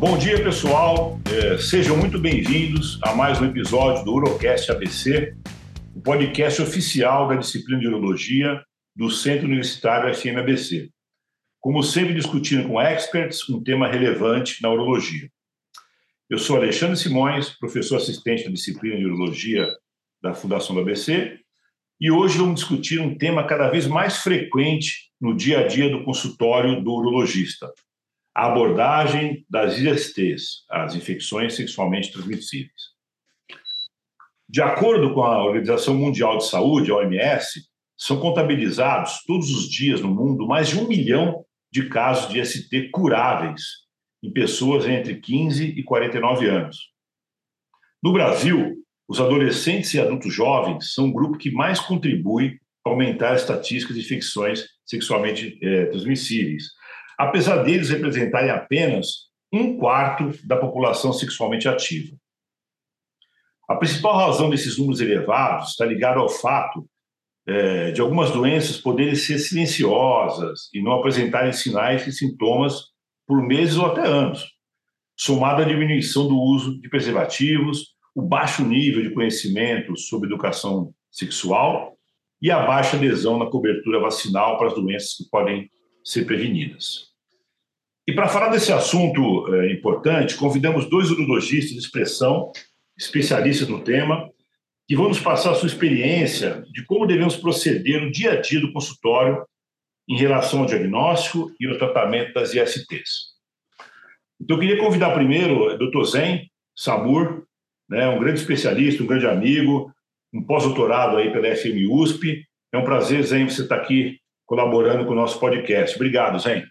Bom dia, pessoal. É, sejam muito bem-vindos a mais um episódio do Urocast ABC, o podcast oficial da disciplina de Urologia do Centro Universitário FMABC. Como sempre, discutindo com experts um tema relevante na urologia. Eu sou Alexandre Simões, professor assistente da disciplina de Urologia da Fundação do ABC, e hoje vamos discutir um tema cada vez mais frequente no dia a dia do consultório do urologista, a abordagem das ISTs, as infecções sexualmente transmissíveis. De acordo com a Organização Mundial de Saúde, a OMS, são contabilizados todos os dias no mundo mais de um milhão de casos de IST curáveis em pessoas entre 15 e 49 anos. No Brasil, os adolescentes e adultos jovens são o grupo que mais contribui para aumentar as estatísticas de infecções sexualmente é, transmissíveis, apesar deles representarem apenas um quarto da população sexualmente ativa. A principal razão desses números elevados está ligada ao fato é, de algumas doenças poderem ser silenciosas e não apresentarem sinais e sintomas por meses ou até anos, somado à diminuição do uso de preservativos, o baixo nível de conhecimento sobre educação sexual e a baixa adesão na cobertura vacinal para as doenças que podem ser prevenidas. E para falar desse assunto é, importante, convidamos dois urologistas de expressão, especialistas no tema, que vão nos passar a sua experiência de como devemos proceder no dia a dia do consultório em relação ao diagnóstico e ao tratamento das ISTs. Então, eu queria convidar primeiro o Dr. Zen Samur, né, um grande especialista, um grande amigo, um pós-doutorado aí pela FM USP. É um prazer, Zen, você estar aqui colaborando com o nosso podcast. Obrigado, Zen.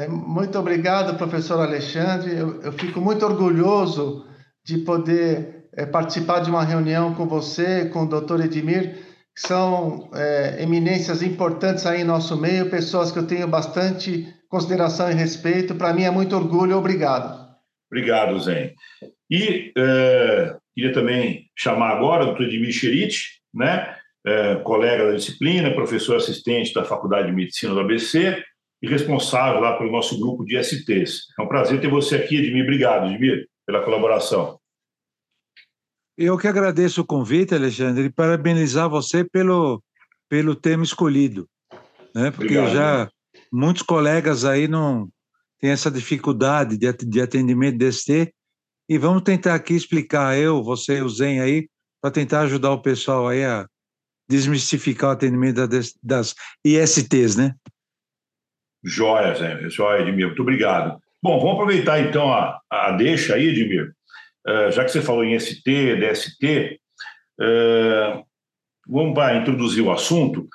É, muito obrigado, professor Alexandre. Eu, eu, fico muito orgulhoso de poder é, participar de uma reunião com você, com o doutor Edmir, que são é, eminências importantes aí em nosso meio, pessoas que eu tenho bastante consideração e respeito. Para mim é muito orgulho. Obrigado. Obrigado, Zen. E é, queria também chamar agora o doutor Edmir Cherite, né? É, colega da disciplina, professor assistente da Faculdade de Medicina do ABC, e responsável lá pelo nosso grupo de STs. É um prazer ter você aqui, Edmir. Obrigado, Edmir, pela colaboração. Eu que agradeço o convite, Alexandre, e parabenizar você pelo, pelo tema escolhido. Né? Porque Obrigado. já muitos colegas aí não têm essa dificuldade de, de atendimento de ST, e vamos tentar aqui explicar, eu, você e o Zen aí, para tentar ajudar o pessoal aí a desmistificar o atendimento das, das ISTs, né? Joia, Zé. Joia, Edmir. Muito obrigado. Bom, vamos aproveitar então a, a deixa aí, Edmir. Uh, já que você falou em ST, DST, uh, vamos para introduzir o assunto.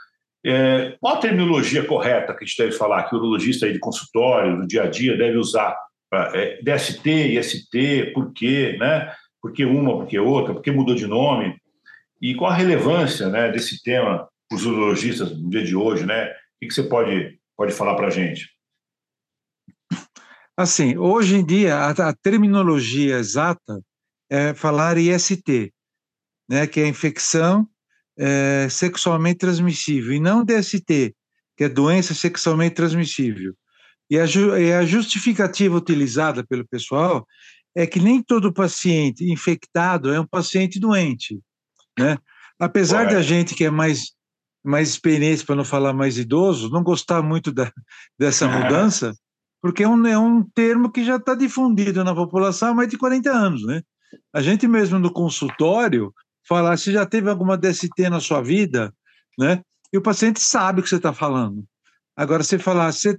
Uh, qual a terminologia correta que a gente deve falar, que o urologista aí de consultório, no dia a dia, deve usar? DST, IST, por quê? Né? Por que uma, por que outra? Por que mudou de nome? E qual a relevância né, desse tema para os urologistas no dia de hoje? Né? O que você pode pode falar para a gente? Assim, hoje em dia, a, a, terminologia exata é falar IST, né, que é infecção é, sexualmente transmissível, e não DST, que é doença sexualmente transmissível. E a, e a justificativa utilizada pelo pessoal é que nem todo paciente infectado é um paciente doente, né? Apesar da gente que é mais mais experiência, para não falar mais idoso, não gostar muito da, dessa é. mudança, porque é um, é um termo que já está difundido na população há mais de 40 anos, né? A gente mesmo no consultório falar se já teve alguma DST na sua vida, né? E o paciente sabe o que você está falando. Agora, você falar, se,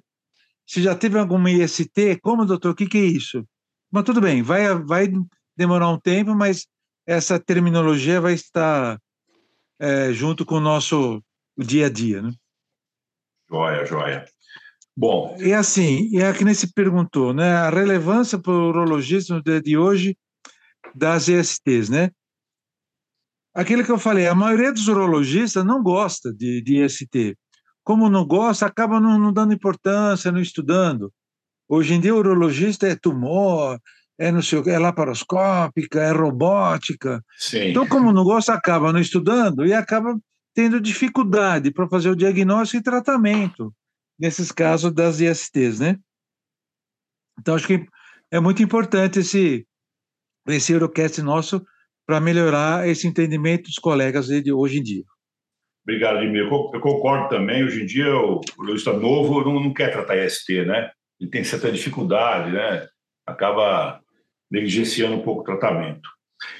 se já teve alguma IST, como, doutor, o que, que é isso? Mas tudo bem, vai, vai demorar um tempo, mas essa terminologia vai estar é, junto com o nosso o dia a dia, né? Joia, joia. Bom. E assim, e é que nem se perguntou, né? A relevância para o urologista no dia de hoje das ESTs, né? Aquilo que eu falei, a maioria dos urologistas não gosta de, de EST. Como não gosta, acaba não, não dando importância, não estudando. Hoje em dia, o urologista é tumor, é, no seu, é laparoscópica, é robótica. Sim. Então, como não gosta, acaba não estudando e acaba tendo dificuldade para fazer o diagnóstico e tratamento nesses casos das ISTs, né? Então, acho que é muito importante esse, esse Eurocast nosso para melhorar esse entendimento dos colegas de hoje em dia. Obrigado, Edmir. Eu concordo também. Hoje em dia, o lojista novo não, não quer tratar IST, né? Ele tem certa dificuldade, né? Acaba negligenciando um pouco o tratamento.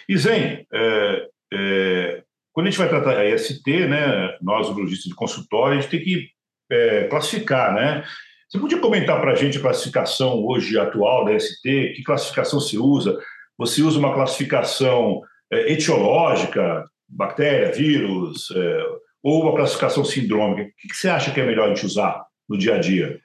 E, Zen, é, é, quando a gente vai tratar IST, né, nós, lojistas de consultório, a gente tem que é, classificar, né? Você podia comentar para a gente a classificação hoje atual da IST? Que classificação se usa? Você usa uma classificação é, etiológica, bactéria, vírus, é, ou uma classificação sindrômica? O que você acha que é melhor a gente usar no dia a dia?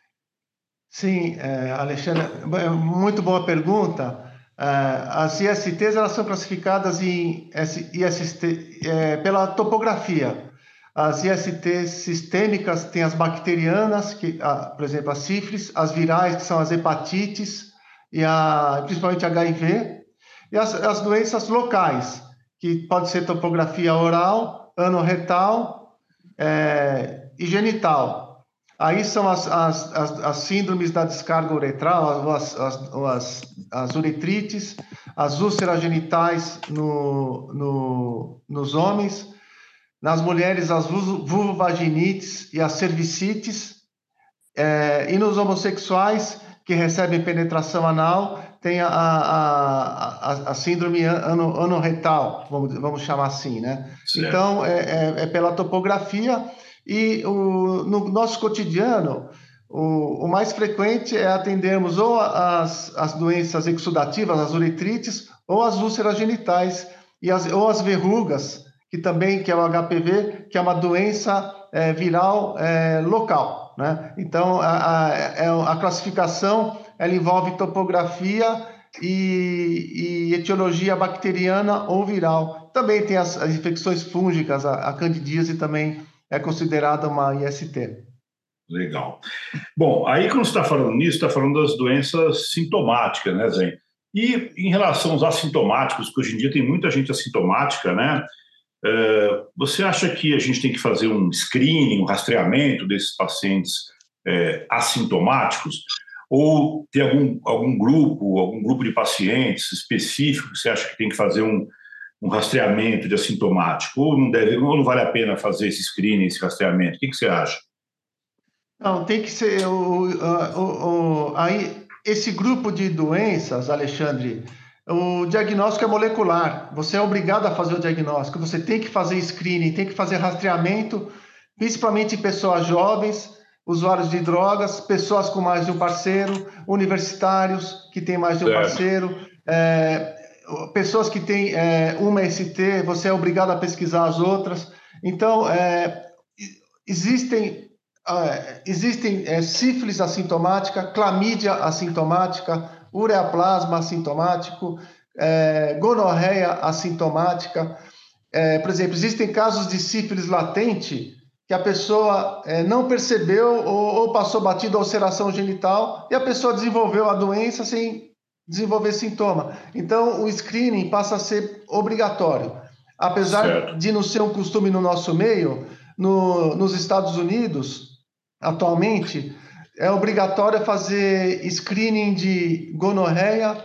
Sim, é, Alexandre, é muito boa pergunta. É, as ISTs elas são classificadas em IST, é, pela topografia. As ISTs sistêmicas têm as bacterianas, que, por exemplo, a sífilis, as virais, que são as hepatites, e a, principalmente HIV, e as, as doenças locais, que pode ser topografia oral, anorretal é, e genital. Aí são as, as, as, as, síndromes da descarga uretral, as, as, as, uretrites, as úlceras genitais no, no, nos homens, nas mulheres as vulvovaginites e as cervicites, é, e nos homossexuais que recebem penetração anal, tem a, a, a, a síndrome ano, anorretal, vamos, vamos chamar assim, né? Certo. Então, é, é, é pela topografia e o, no nosso cotidiano, o, o, mais frequente é atendermos ou as, as doenças exudativas, as uretrites, ou as úlceras genitais, e as, ou as verrugas, que também que é o HPV, que é uma doença é, viral é, local. Né? Então, a, a, é, a, classificação ela envolve topografia e, e, etiologia bacteriana ou viral. Também tem as, as infecções fúngicas, a, a candidíase também é considerada uma IST. Legal. Bom, aí quando você está falando nisso, está falando das doenças sintomáticas, né, Zen? E em relação aos assintomáticos, que hoje em dia tem muita gente assintomática, né? É, você acha que a gente tem que fazer um screening, um rastreamento desses pacientes é, assintomáticos? Ou tem algum, algum grupo, algum grupo de pacientes específico que você acha que tem que fazer um, um rastreamento de assintomático? Ou não, deve, ou não vale a pena fazer esse screening, esse rastreamento? O que, que você acha? Não, tem que ser. O, o, o, aí, esse grupo de doenças, Alexandre, o diagnóstico é molecular. Você é obrigado a fazer o diagnóstico. Você tem que fazer screening, tem que fazer rastreamento, principalmente em pessoas jovens, usuários de drogas, pessoas com mais de um parceiro, universitários que têm mais de um certo. parceiro. É, pessoas que têm é, uma ST, você é obrigado a pesquisar as outras. Então, é, existem, é, existem é, sífilis assintomática, clamídia assintomática, ureaplasma assintomático, é, gonorreia assintomática. É, por exemplo, existem casos de sífilis latente que a pessoa não percebeu ou, ou passou batido a ulceração genital e a pessoa desenvolveu a doença sem desenvolver sintoma. Então, o screening passa a ser obrigatório. Apesar certo. de não ser um costume no nosso meio, no, nos Estados Unidos, atualmente, é obrigatório fazer screening de gonorreia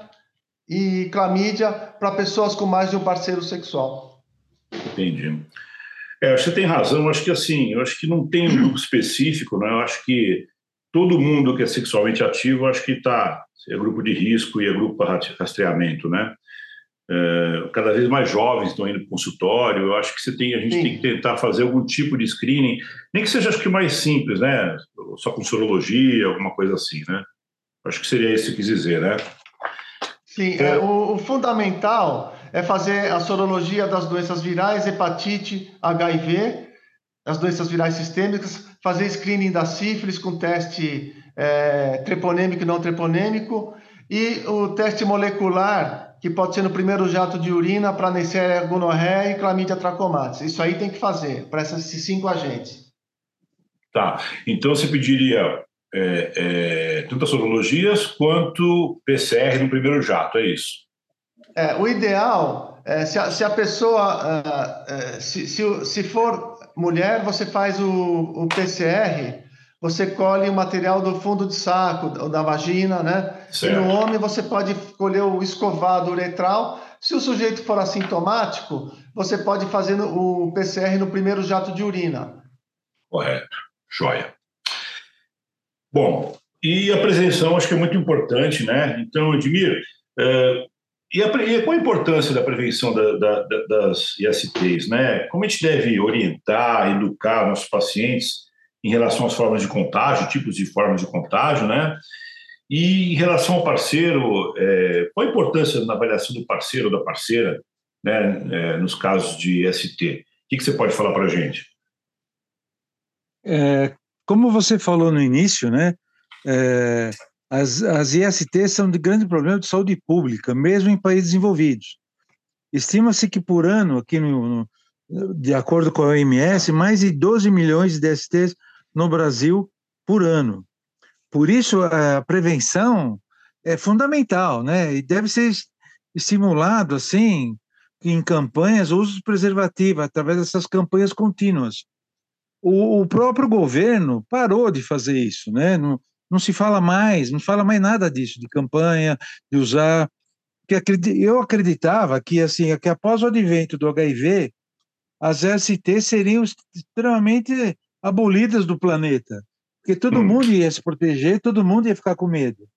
e clamídia para pessoas com mais de um parceiro sexual. Entendi. É, você tem razão. Eu acho que assim, eu acho que não tem um grupo específico, né? Eu acho que todo mundo que é sexualmente ativo, acho que está é grupo de risco e é grupo para rastreamento, né? É, cada vez mais jovens estão indo para o consultório. Eu acho que você tem, a gente Sim. tem que tentar fazer algum tipo de screening, nem que seja acho que mais simples, né? Só com sorologia, alguma coisa assim, né? Acho que seria isso que quis dizer, né? Sim, é, é o, o, fundamental é fazer a sorologia das doenças virais, hepatite, HIV, as doenças virais sistêmicas, fazer screening da sífilis com teste é, treponêmico e não treponêmico, e o teste molecular, que pode ser no primeiro jato de urina para Neisseria gonorreia e Chlamydia trachomatis. Isso aí tem que fazer para esses cinco agentes. Tá. Então você pediria é, é, tanto as sorologias quanto PCR no primeiro jato, é isso? É, o ideal é se a, se a pessoa, uh, uh, se, se, se for mulher, você faz o, o PCR você colhe o material do fundo de saco, da vagina, né? Certo. E no homem você pode colher o escovado uretral. Se o sujeito for assintomático, você pode fazer o PCR no primeiro jato de urina. Correto. Joia. Bom, e a prevenção acho que é muito importante, né? Então, Edmir, é, e, a, e, qual a importância da prevenção da, da, das ISTs, né? Como a gente deve orientar, educar nossos pacientes em relação às formas de contágio, tipos de formas de contágio, né? E em relação ao parceiro, é, qual a importância na avaliação do parceiro ou da parceira, né, é, nos casos de ST? O que, que você pode falar para a gente? É, como você falou no início, né, é, as, as ISTs são de grande problema de saúde pública, mesmo em países desenvolvidos. Estima-se que por ano, aqui no, no, de acordo com a OMS, mais de 12 milhões de ISTs no Brasil por ano. Por isso, a prevenção é fundamental, né? E deve ser estimulado, assim, em campanhas, o uso preservativo, através dessas campanhas contínuas. O, o, próprio governo parou de fazer isso, né? Não se fala mais, não fala mais nada disso, de campanha, de usar. Que eu acreditava que, assim, que após o advento do HIV, as ST seriam extremamente abolidas do planeta. Porque todo hum. mundo ia se proteger, todo mundo ia ficar com medo.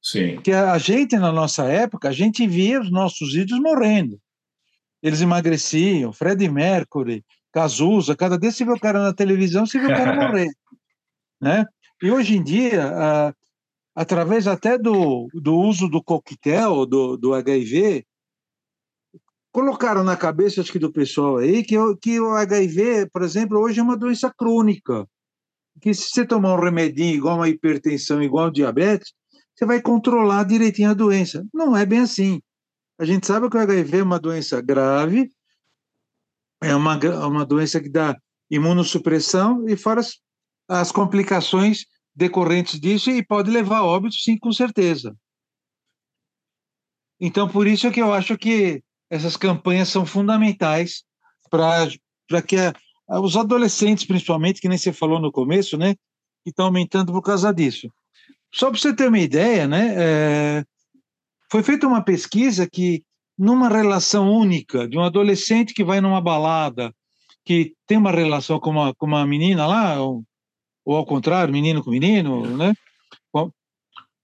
Sim. Porque a gente, na nossa época, a gente via os nossos ídolos morrendo. Eles emagreciam, Fred Mercury, Cazuza, cada vez você vê o cara na televisão, você vê o cara morrer. Né? E hoje em dia, a, através até do, do uso do coquetel, do, do HIV, colocaram na cabeça, acho que do pessoal aí, que, que o HIV, por exemplo, hoje é uma doença crônica. Que se você tomar um remedinho igual uma hipertensão, igual diabetes, você vai controlar direitinho a doença. Não é bem assim. A gente sabe que o HIV é uma doença grave, é uma, uma doença que dá imunossupressão e fora as, as complicações decorrentes disso e pode levar a óbito, sim, com certeza. Então, por isso é que eu acho que essas campanhas são fundamentais para que a, a, os adolescentes, principalmente, que nem você falou no começo, né, que estão aumentando por causa disso. Só para você ter uma ideia, né, é, foi feita uma pesquisa que, numa relação única, de um adolescente que vai numa balada, que tem uma relação com uma, com uma menina lá, ou ao contrário, menino com menino, né,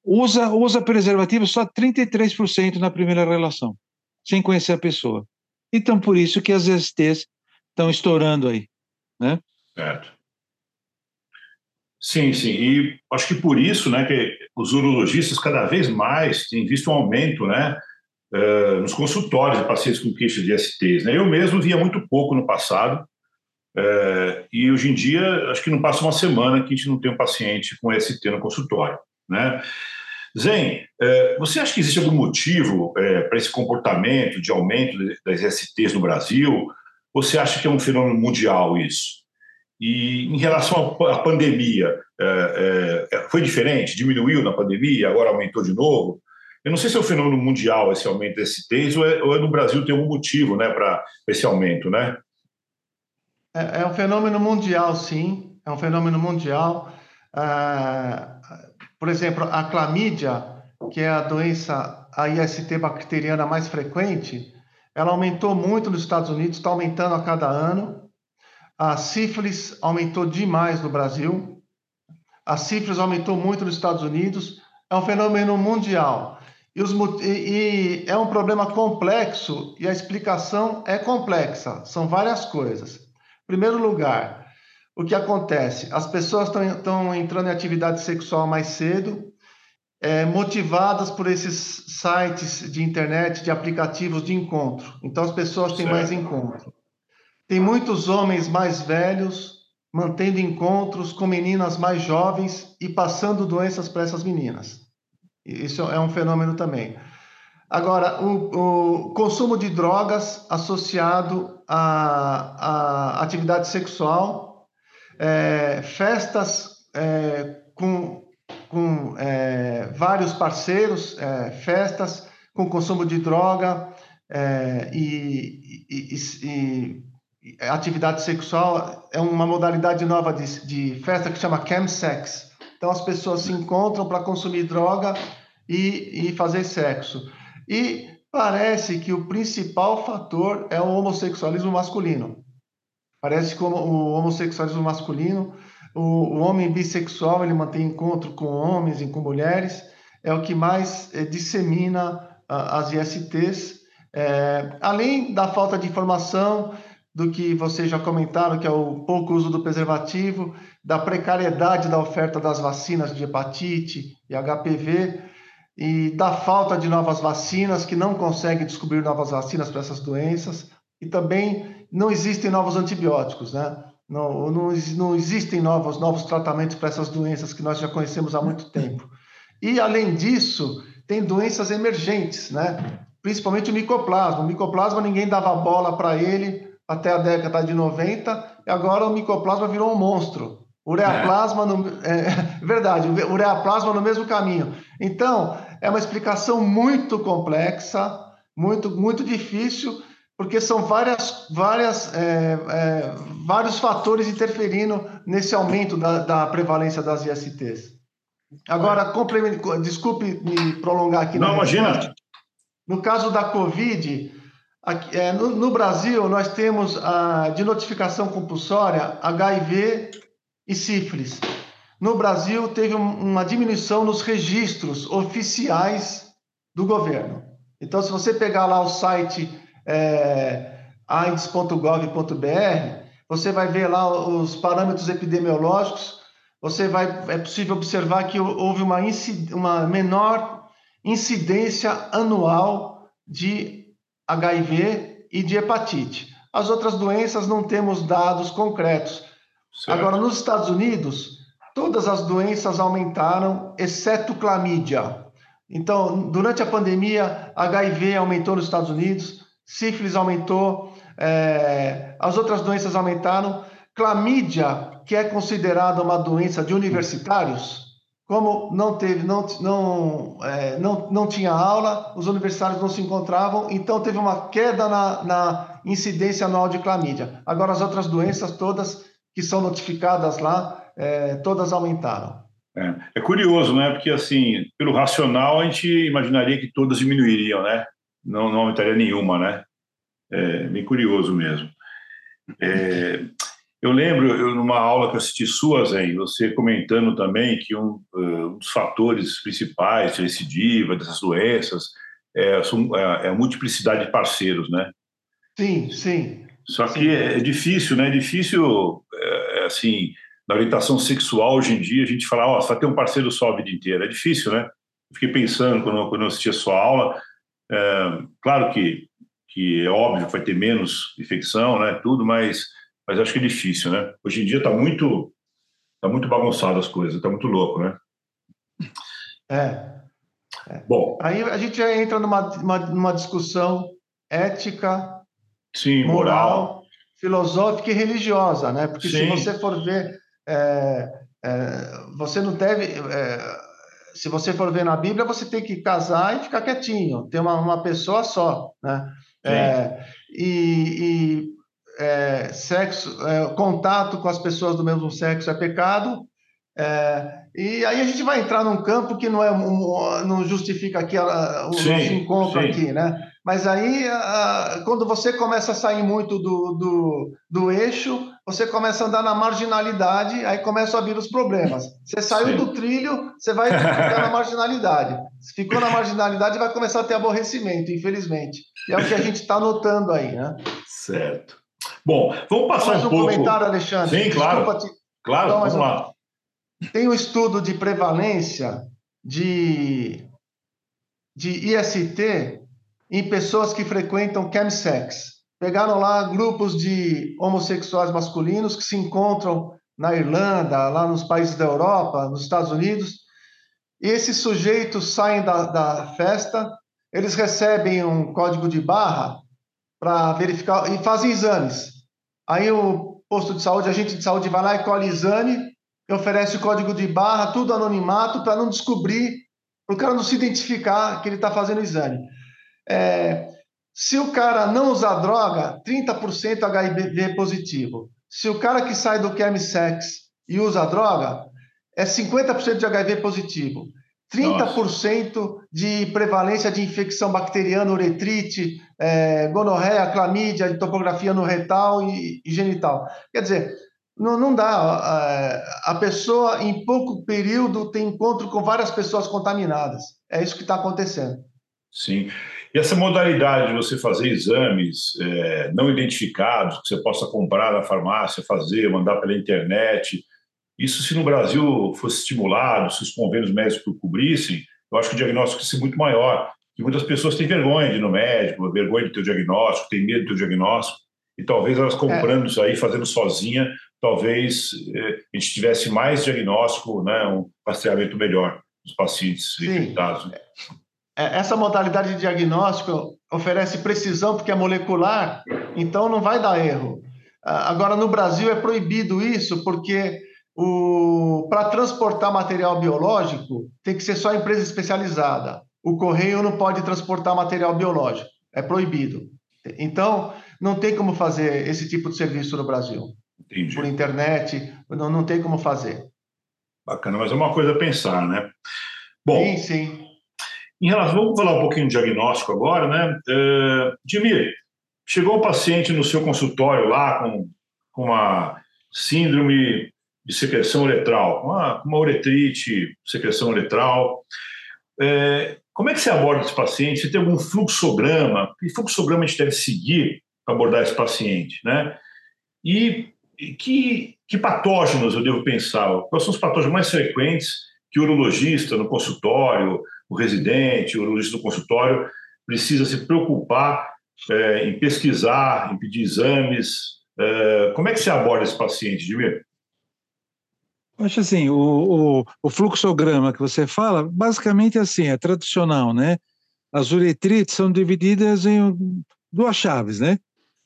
usa, usa preservativo só 33% na primeira relação sem conhecer a pessoa. Então, por isso que as STs estão estourando aí, né? Certo. Sim, sim. E acho que por isso, né, que os urologistas cada vez mais têm visto um aumento, né, uh, nos consultórios de pacientes com queixa de STs. Né? Eu mesmo via muito pouco no passado, uh, e hoje em dia acho que não passa uma semana que a gente não tem um paciente com ST no consultório, né? Zen, é, você acha que existe algum motivo é, para esse comportamento de aumento das STs no Brasil? Você acha que é um fenômeno mundial isso? E em relação à pandemia, é, foi diferente? Diminuiu na pandemia, agora aumentou de novo? Eu não sei se é um fenômeno mundial esse aumento de STs ou é, ou é no Brasil tem algum motivo né, para esse aumento, né? É, é, um fenômeno mundial, sim. É um fenômeno mundial. Ah, por exemplo, a clamídia, que é a doença, a IST bacteriana mais frequente, ela aumentou muito nos Estados Unidos, está aumentando a cada ano. A sífilis aumentou demais no Brasil. A sífilis aumentou muito nos Estados Unidos. É um fenômeno mundial. E, os, e, e é um problema complexo e a explicação é complexa. São várias coisas. Em primeiro lugar, o que acontece? As pessoas estão entrando em atividade sexual mais cedo, é, motivadas por esses sites de internet, de aplicativos de encontro. Então, as pessoas têm certo. mais encontro. Tem muitos homens mais velhos mantendo encontros com meninas mais jovens e passando doenças para essas meninas. Isso é um fenômeno também. Agora, o, o consumo de drogas associado à, à atividade sexual é, festas é, com, com é, vários parceiros, é, festas com consumo de droga é, e, e, e, atividade sexual é uma modalidade nova de, de festa que chama chemsex. Então as pessoas se encontram para consumir droga e, e fazer sexo. E parece que o principal fator é o homossexualismo masculino. Parece que o homossexualismo masculino, o, homem bissexual, ele mantém encontro com homens e com mulheres, é o que mais é, dissemina as ISTs, é, além da falta de informação, do que vocês já comentaram, que é o pouco uso do preservativo, da precariedade da oferta das vacinas de hepatite e HPV, e da falta de novas vacinas, que não consegue descobrir novas vacinas para essas doenças, e também não existem novos antibióticos, né? Não, não, não existem novos, novos tratamentos para essas doenças que nós já conhecemos há muito tempo. E, além disso, tem doenças emergentes, né? principalmente o micoplasma. O micoplasma ninguém dava bola para ele até a década de 90, e agora o micoplasma virou um monstro. Ureaplasma, no, é, verdade, ureaplasma no mesmo caminho. Então, é uma explicação muito complexa, muito, muito difícil, porque são várias, várias, é, é, vários fatores interferindo nesse aumento da, da prevalência das ISTs. Agora, desculpe me prolongar aqui. Não, imagina. No caso da Covid, aqui, é, no, no, Brasil, nós temos a, de notificação compulsória HIV e sífilis. No Brasil, teve um, uma diminuição nos registros oficiais do governo. Então, se você pegar lá o site é, aids.gov.br, você vai ver lá os parâmetros epidemiológicos você vai, é possível observar que houve uma, uma menor incidência anual de HIV e de hepatite. As outras doenças não temos dados concretos. Certo. Agora, nos Estados Unidos, todas as doenças aumentaram, exceto clamídia. Então, durante a pandemia, HIV aumentou nos Estados Unidos, sífilis aumentou, é, as outras doenças aumentaram. Clamídia que é considerada uma doença de universitários, como não teve, não, não, é, não, não tinha aula, os universitários não se encontravam, então teve uma queda na, na incidência anual de clamídia. Agora as outras doenças todas que são notificadas lá, é, todas aumentaram. É, é, curioso, né? Porque assim, pelo racional a gente imaginaria que todas diminuiriam, né? Não, não aumentaria nenhuma, né? É bem curioso mesmo. É, eu lembro, eu, numa aula que eu assisti sua, Zen, você comentando também que um, uh, um dos fatores principais de recidiva dessas doenças é, é, a multiplicidade de parceiros, né? Sim, sim. Só sim. que é, é, difícil, né? É difícil, é, assim, na orientação sexual hoje em dia, a gente falar, ó, oh, só ter um parceiro só a vida inteira. É difícil, né? fiquei pensando quando, quando eu assisti a sua aula, é, claro que, que é óbvio que vai ter menos infecção, né? Tudo, mas mas acho que é difícil, né? Hoje em dia está muito, tá muito bagunçado as coisas, está muito louco, né? É. é. Bom. Aí a gente já entra numa, uma, numa discussão ética, sim, moral, moral, filosófica e religiosa, né? Porque sim. se você for ver, é, é, você não deve. É, se você for ver na Bíblia, você tem que casar e ficar quietinho, ter uma, uma pessoa só, né? É, e, e é, sexo, é, contato com as pessoas do mesmo sexo é pecado. É, e aí a gente vai entrar num campo que não é não justifica aqui a, o sim, nosso encontro sim. aqui, né? Mas aí a, quando você começa a sair muito do, do, do, eixo, você começa a andar na marginalidade, aí começam a vir os problemas. Você saiu sim. do trilho, você vai ficar na marginalidade. Se ficou na marginalidade, vai começar a ter aborrecimento, infelizmente. E é o que a gente está notando aí, né? Certo. Bom, vamos passar Mais um, um pouco... comentário, Alexandre. Sim, claro. Te... Claro, então, vamos lá. Tem um estudo de prevalência de, de IST em pessoas que frequentam chemsex. Pegaram lá grupos de homossexuais masculinos que se encontram na Irlanda, lá nos países da Europa, nos Estados Unidos, e esses sujeitos saem da, da festa, eles recebem um código de barra para verificar e fazem exames. Aí o posto de saúde, agente de saúde vai lá e colhe exame, oferece o código de barra, tudo anonimato, para não descobrir, para o cara não se identificar que ele está fazendo exame. É, Se o cara não usar droga, 30% HIV positivo. Se o cara que sai do chemsex e usa droga, é 50% de HIV positivo. 30% Nossa. de prevalência de infecção bacteriana, uretrite, é, gonorreia, clamídia, topografia no retal e, e genital. Quer dizer, não, não dá. A, a pessoa, em pouco período, tem encontro com várias pessoas contaminadas. É isso que está acontecendo. Sim. E essa modalidade de você fazer exames é, não identificados, que você possa comprar na farmácia, fazer, mandar pela internet, isso, se no Brasil fosse estimulado, se os convênios médicos cobrissem, eu acho que o diagnóstico seria muito maior. E muitas pessoas têm vergonha de ir no médico, vergonha de ter o diagnóstico, têm medo de ter o diagnóstico. E talvez elas comprando é. isso aí, fazendo sozinha, talvez eh, a gente tivesse mais diagnóstico, né, um rastreamento melhor dos pacientes infectados. Né? É, essa modalidade de diagnóstico oferece precisão porque é molecular, então não vai dar erro. Ah, agora, no Brasil é proibido isso porque para transportar material biológico, tem que ser só empresa especializada. O correio não pode transportar material biológico, é proibido. Então, não tem como fazer esse tipo de serviço no Brasil. Entendi. Por internet, não, não tem como fazer. Bacana, mas é uma coisa a pensar, né? Bom, sim, sim. Em relação, vamos falar um pouquinho de diagnóstico agora, né? Uh, chegou um paciente no seu consultório lá com, com uma síndrome de secreção uretral, uma, uma uretrite, secreção uretral. É, como é que você aborda esse paciente? Você tem algum fluxograma? Que fluxograma a gente deve seguir para abordar esse paciente, né? E que, que patógenos eu devo pensar? Quais são os patógenos mais frequentes que o urologista no consultório, o residente, o urologista do consultório precisa se preocupar é, em pesquisar, em pedir exames? É, como é que você aborda esse paciente, Dimir? Acho assim, o, o, o, fluxograma que você fala, basicamente é assim, é tradicional, né? As uretrites são divididas em duas chaves, né?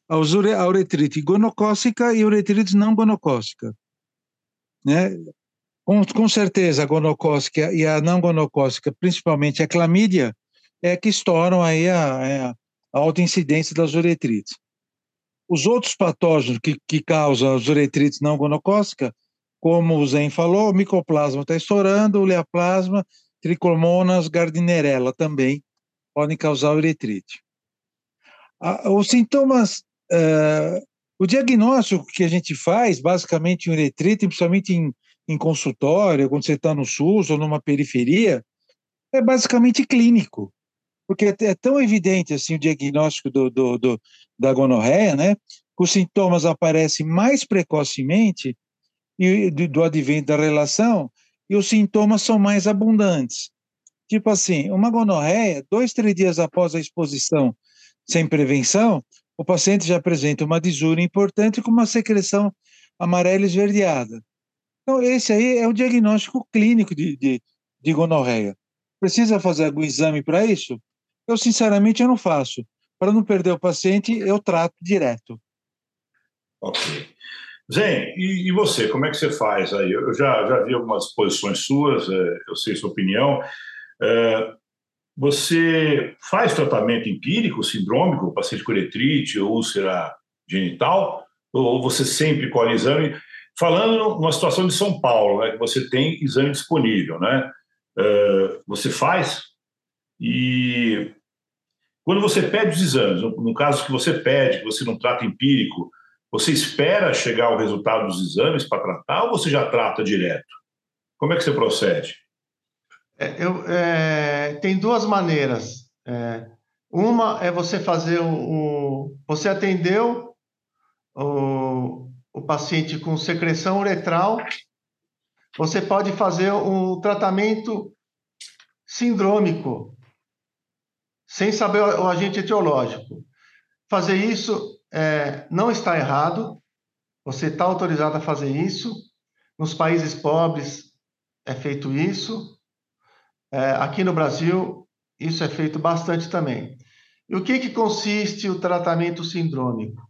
A, uretrite gonocócica e uretrite não gonocócica, né? Com, com certeza, a gonocócica e a não gonocócica, principalmente a clamídia, é que estouram aí a, é, a alta incidência das uretrites. Os outros patógenos que, que causam as uretrites não gonocócicas como o Zen falou, o micoplasma está estourando, o leaplasma, tricomonas gardnerella também podem causar uretrite. Os sintomas, uh, o diagnóstico que a gente faz, basicamente em uretrite, principalmente em, em consultório, quando você está no SUS ou numa periferia, é basicamente clínico, porque é, é tão evidente assim o diagnóstico do, do, do da gonorreia, né? Os sintomas aparecem mais precocemente e do advento da relação e os sintomas são mais abundantes. Tipo assim, uma gonorreia, dois, três dias após a exposição sem prevenção, o paciente já apresenta uma desúria importante com uma secreção amarela esverdeada. Então, esse aí é o diagnóstico clínico de, de, de gonorreia. Precisa fazer algum exame para isso? Eu, sinceramente, eu não faço. Para não perder o paciente, eu trato direto. Ok. Zen, e, e, você, como é que você faz aí? Eu já, já vi algumas exposições suas, é, eu sei sua opinião. É, você faz tratamento empírico, sindrômico, paciente com uretrite ou úlcera genital? Ou você sempre colhe exame? Falando numa situação de São Paulo, né, que você tem exame disponível, né? É, você faz e quando você pede os exames, no, no caso que você pede, que você não trata empírico, você espera chegar ao resultado dos exames para tratar ou você já trata direto? Como é que você procede? É, eu, é, tem duas maneiras. É, uma é você fazer o, o você atendeu o, o paciente com secreção uretral, você pode fazer um tratamento sindrômico, sem saber o, agente etiológico. Fazer isso é, não está errado, você está autorizado a fazer isso. Nos países pobres é feito isso. É, aqui no Brasil, isso é feito bastante também. E o que, que consiste o tratamento sindrômico?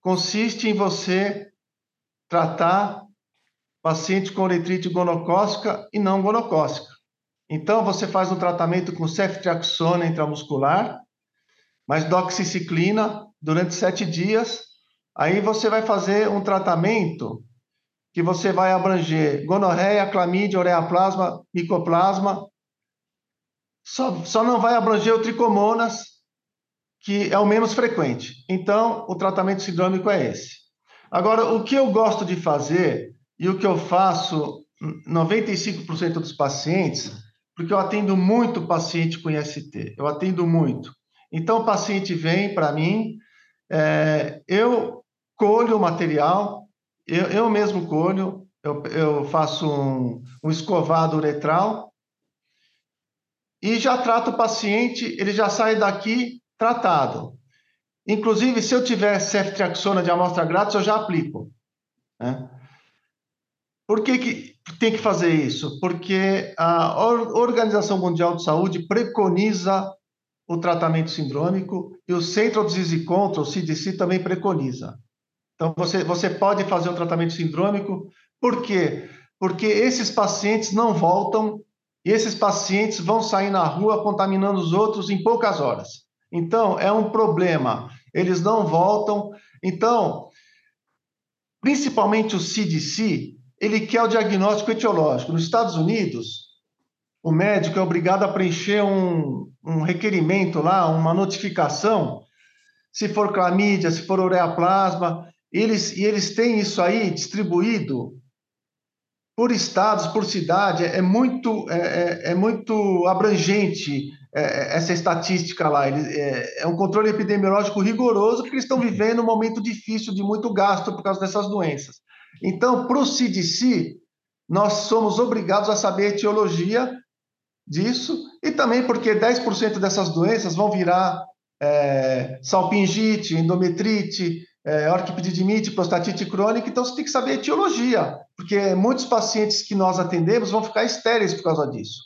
Consiste em você tratar pacientes com uretrite gonocócica e não gonocócica. Então, você faz um tratamento com ceftriaxona intramuscular, mais doxiciclina durante sete dias. Aí você vai fazer um tratamento que você vai abranger gonorreia, clamídia, ureaplasma, micoplasma. Só, só não vai abranger o tricomonas, que é o menos frequente. Então, o tratamento sindrômico é esse. Agora, o que eu gosto de fazer e o que eu faço 95% dos pacientes, porque eu atendo muito paciente com IST, eu atendo muito. Então, o paciente vem para mim, é, eu colho o material, eu, eu mesmo colho, eu, eu faço um, um escovado uretral e já trato o paciente, ele já sai daqui tratado. Inclusive, se eu tiver ceftriaxona de amostra grátis, eu já aplico. Né? Por que, que tem que fazer isso? Porque a Organização Mundial de Saúde preconiza o tratamento sindrômico e o Central Disease Control, o CDC, também preconiza. Então, você, você pode fazer um tratamento sindrômico, por quê? Porque esses pacientes não voltam e esses pacientes vão sair na rua contaminando os outros em poucas horas. Então, é um problema. Eles não voltam. Então, principalmente o CDC, ele quer o diagnóstico etiológico. Nos Estados Unidos, o médico é obrigado a preencher um, um requerimento lá, uma notificação, se for clamídia, se for ureaplasma, eles, e eles têm isso aí distribuído por estados, por cidade, é muito, é, é, é muito abrangente é, é essa estatística lá. É, é, um controle epidemiológico rigoroso, porque eles estão vivendo um momento difícil de muito gasto por causa dessas doenças. Então, para o CDC, nós somos obrigados a saber a etiologia disso, e também porque 10% dessas doenças vão virar é, salpingite, endometrite, é, orquipedidimite, prostatite crônica, então você tem que saber a etiologia, porque muitos pacientes que nós atendemos vão ficar estéreis por causa disso.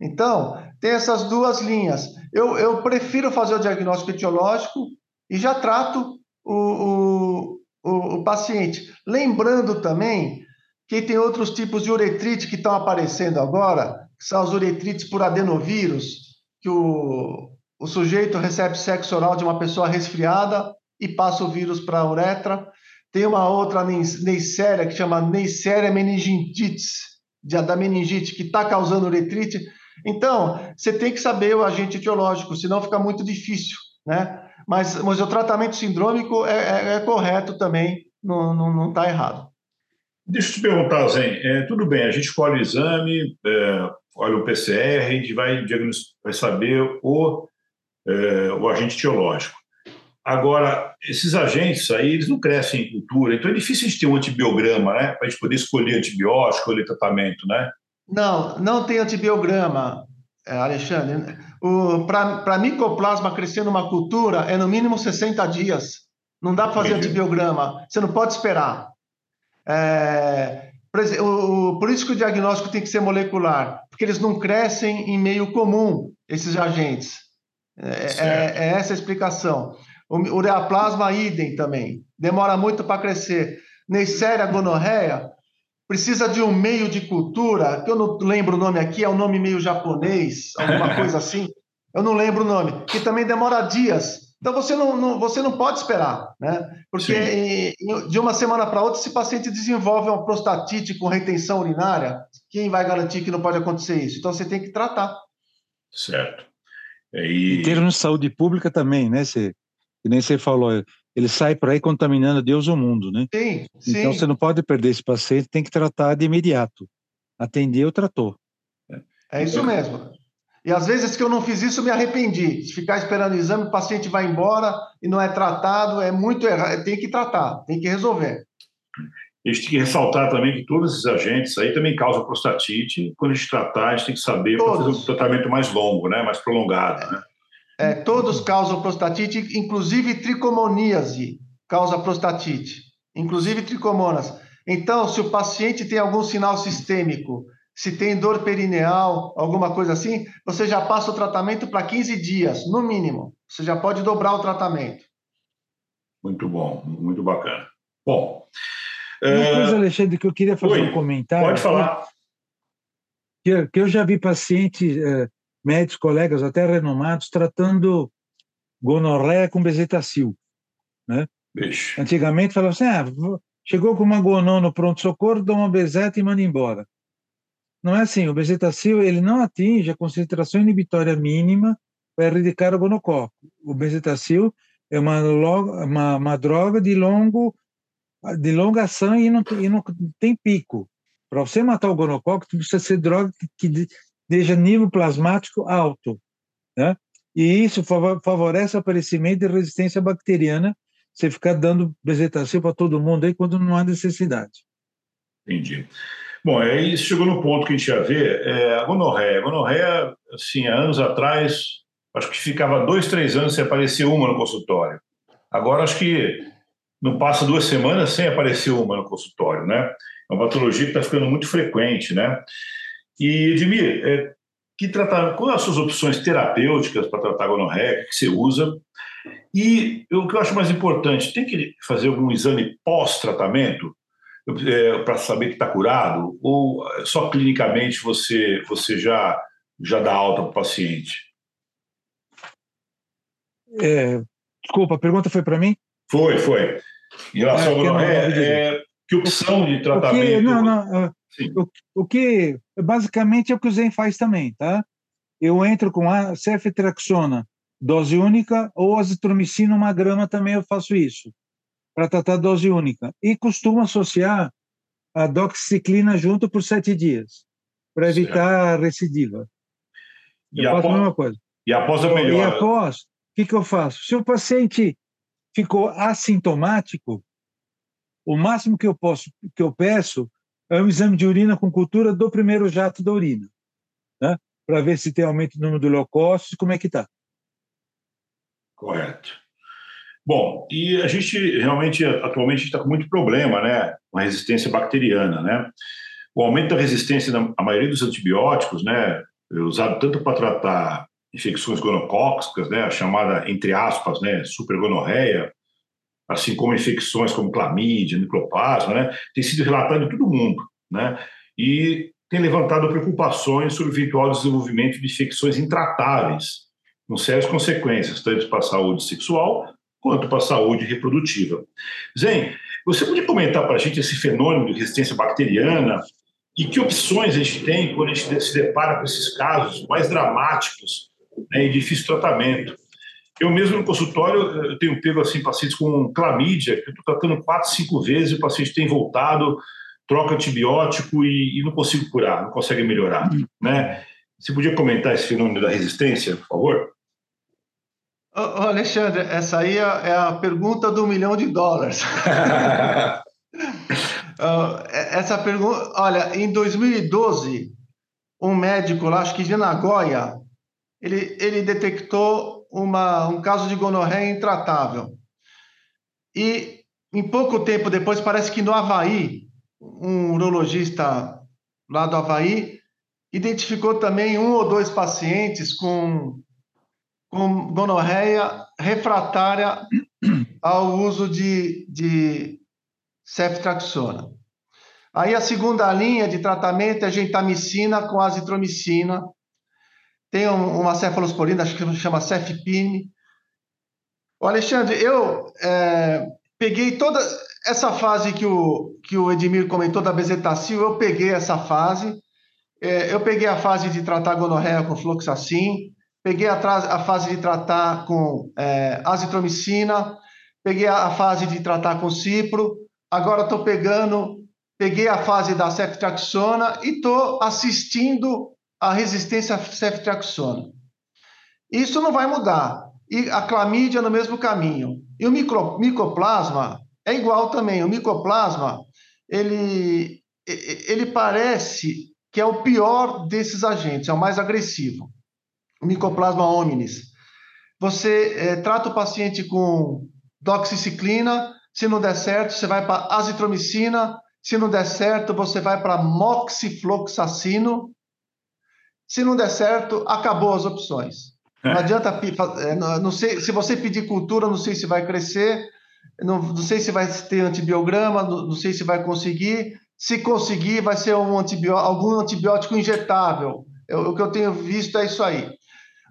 Então, tem essas duas linhas. Eu, eu prefiro fazer o diagnóstico etiológico e já trato o, o, o, o paciente. Lembrando também que tem outros tipos de uretrite que estão aparecendo agora, que são as uretrites por adenovírus, que o, o sujeito recebe sexo oral de uma pessoa resfriada e passa o vírus para a uretra. Tem uma outra neisseria que chama Neisseria meningitis, da meningite, que está causando uretrite. Então, você tem que saber o agente etiológico, senão fica muito difícil, né? Mas, mas o tratamento sindrômico é, é, é correto também, não está errado. Deixa eu te perguntar, Zen. É, tudo bem, a gente escolhe o exame, é, olha o PCR, a gente vai, vai saber o, é, o agente etiológico. Agora, esses agentes aí, eles não crescem em cultura, então é difícil a gente ter um antibiograma, né? Para a gente poder escolher antibiótico, escolher tratamento, né? Não, não tem antibiograma, é, Alexandre. Para micoplasma crescer numa cultura é no mínimo 60 dias. Não dá para fazer Entendi. antibiograma. Você não pode esperar. É, por, por isso que o diagnóstico tem que ser molecular, porque eles não crescem em meio comum, esses agentes. É, é, é essa a explicação. O ureaplasma, idem também. Demora muito para crescer. Neisseria gonorreia precisa de um meio de cultura, que eu não lembro o nome aqui, é um nome meio japonês, alguma coisa assim. Eu não lembro o nome, que também demora dias. Então você não, não você não pode esperar, né? Porque em, de uma semana para outra, esse paciente desenvolve uma prostatite com retenção urinária, quem vai garantir que não pode acontecer isso? Então você tem que tratar. Certo. E... Em termos de saúde pública também, né? Você, que nem você falou, ele sai por aí contaminando Deus o mundo, né? Sim, sim. Então você não pode perder esse paciente, tem que tratar de imediato. Atendeu, tratou. É isso mesmo. E às vezes que eu não fiz isso, me arrependi. Se ficar esperando o exame, o paciente vai embora e não é tratado, é muito errado. Tem que tratar, tem que resolver. A gente tem que ressaltar também que todos esses agentes aí também causam prostatite. Quando a gente tratar, a gente tem que saber para fazer um tratamento mais longo, né? mais prolongado. Né? É, todos causam prostatite, inclusive tricomoníase causa prostatite, inclusive tricomonas. Então, se o paciente tem algum sinal sistêmico, se tem dor perineal, alguma coisa assim, você já passa o tratamento para 15 dias, no mínimo. Você já pode dobrar o tratamento. Muito bom, muito bacana. Bom. Uma é... coisa, Alexandre, que eu queria fazer Oi, um comentário. Pode falar. Que, que eu já vi pacientes, é, médicos, colegas até renomados, tratando gonorreia com bezetacil. Né? Antigamente falava assim, ah, chegou com uma gonô no pronto-socorro, dá uma bezeta e manda embora. Não é assim, o bezetacil ele não atinge a concentração inibitória mínima para erradicar o gonococo. O bezetacil é uma, uma, uma droga de longo de longa ação e não, e não tem pico. Para você matar o gonococo, precisa ser droga que, que deixa nível plasmático alto. Né? E isso favorece o aparecimento de resistência bacteriana, você ficar dando bezetacil para todo mundo aí quando não há necessidade. Entendi. Bom, aí chegou no ponto que a gente ia ver, é, a gonorreia. A gonorreia, assim, há anos atrás, acho que ficava dois, três anos sem aparecer uma no consultório. Agora, acho que não passa duas semanas sem aparecer uma no consultório, né? É uma patologia que está ficando muito frequente, né? E, Edmir, é, que tratar, quais as suas opções terapêuticas para tratar gonorreia, que você usa? E o que eu acho mais importante, tem que fazer algum exame pós-tratamento? é, para saber que está curado? Ou só clinicamente você, você já, já dá alta para o paciente? É, desculpa, a pergunta foi para mim? Foi, foi. Em relação é, ao é, é, que opção de tratamento? O que, não, não, o, o, que basicamente é o que o Zen faz também, tá? Eu entro com a ceftriaxona, dose única, ou azitromicina, uma grama também eu faço isso para tratar dose única. E costumo associar a doxiciclina junto por sete dias, para evitar a recidiva. Eu e faço após, a mesma coisa. E após a melhora? E após, o que, que eu faço? Se o paciente ficou assintomático, o máximo que eu posso, que eu peço é um exame de urina com cultura do primeiro jato da urina, né? para ver se tem aumento do número de leucócitos, como é que está. Correto. Bom, e a gente realmente, atualmente, está com muito problema, né, com a resistência bacteriana, né? O aumento da resistência na maioria dos antibióticos, né, é usado tanto para tratar infecções gonocócicas, né, a chamada, entre aspas, né, supergonorreia, assim como infecções como clamídia, micoplasma, né, tem sido relatado em todo mundo, né, e tem levantado preocupações sobre o eventual desenvolvimento de infecções intratáveis, com sérias consequências, tanto para a saúde sexual quanto para a saúde reprodutiva. Zen, você pode comentar para a gente esse fenômeno de resistência bacteriana e que opções a gente tem quando a gente se depara com esses casos mais dramáticos né, e difícil tratamento? Eu mesmo no consultório eu tenho pego assim pacientes com clamídia, que eu estou tratando quatro, cinco vezes, o paciente tem voltado, troca antibiótico e, e não consigo curar, não consegue melhorar, né? Você podia comentar esse fenômeno da resistência, por favor? Ô, Alexandre, essa aí é, é a pergunta do milhão de dólares. essa pergunta, olha, em 2012, um médico lá, acho que de Nagoya, ele, ele detectou uma, um caso de gonorreia intratável. E em pouco tempo depois, parece que no Havaí, um urologista lá do Havaí identificou também um ou dois pacientes com com gonorreia refratária ao uso de, de ceftriaxona. Aí a segunda linha de tratamento é gentamicina com azitromicina. Tem uma cefalosporina, acho que chama cefpine. O Alexandre, eu é, peguei toda essa fase que o, que o Edmir comentou da bezetacil, eu peguei essa fase. É, eu peguei a fase de tratar gonorreia com fluoxacin, peguei a, a fase de tratar com é, azitromicina, peguei a, a, fase de tratar com cipro, agora estou pegando, peguei a fase da ceftriaxona e estou assistindo a resistência à ceftriaxona. Isso não vai mudar. E a clamídia no mesmo caminho. E o micro, micoplasma é igual também. O micoplasma, ele, ele parece que é o pior desses agentes, é o mais agressivo o Mycoplasma hominis. Você é, trata o paciente com doxiciclina, se não der certo, você vai para azitromicina, se não der certo, você vai para moxifloxacino. Se não der certo, acabou as opções. Não é. adianta, é, não sei, se você pedir cultura, não sei se vai crescer, não, não sei se vai ter antibiograma, não, não, sei se vai conseguir. Se conseguir, vai ser um antibiótico, algum antibiótico injetável. Eu, o que eu tenho visto é isso aí.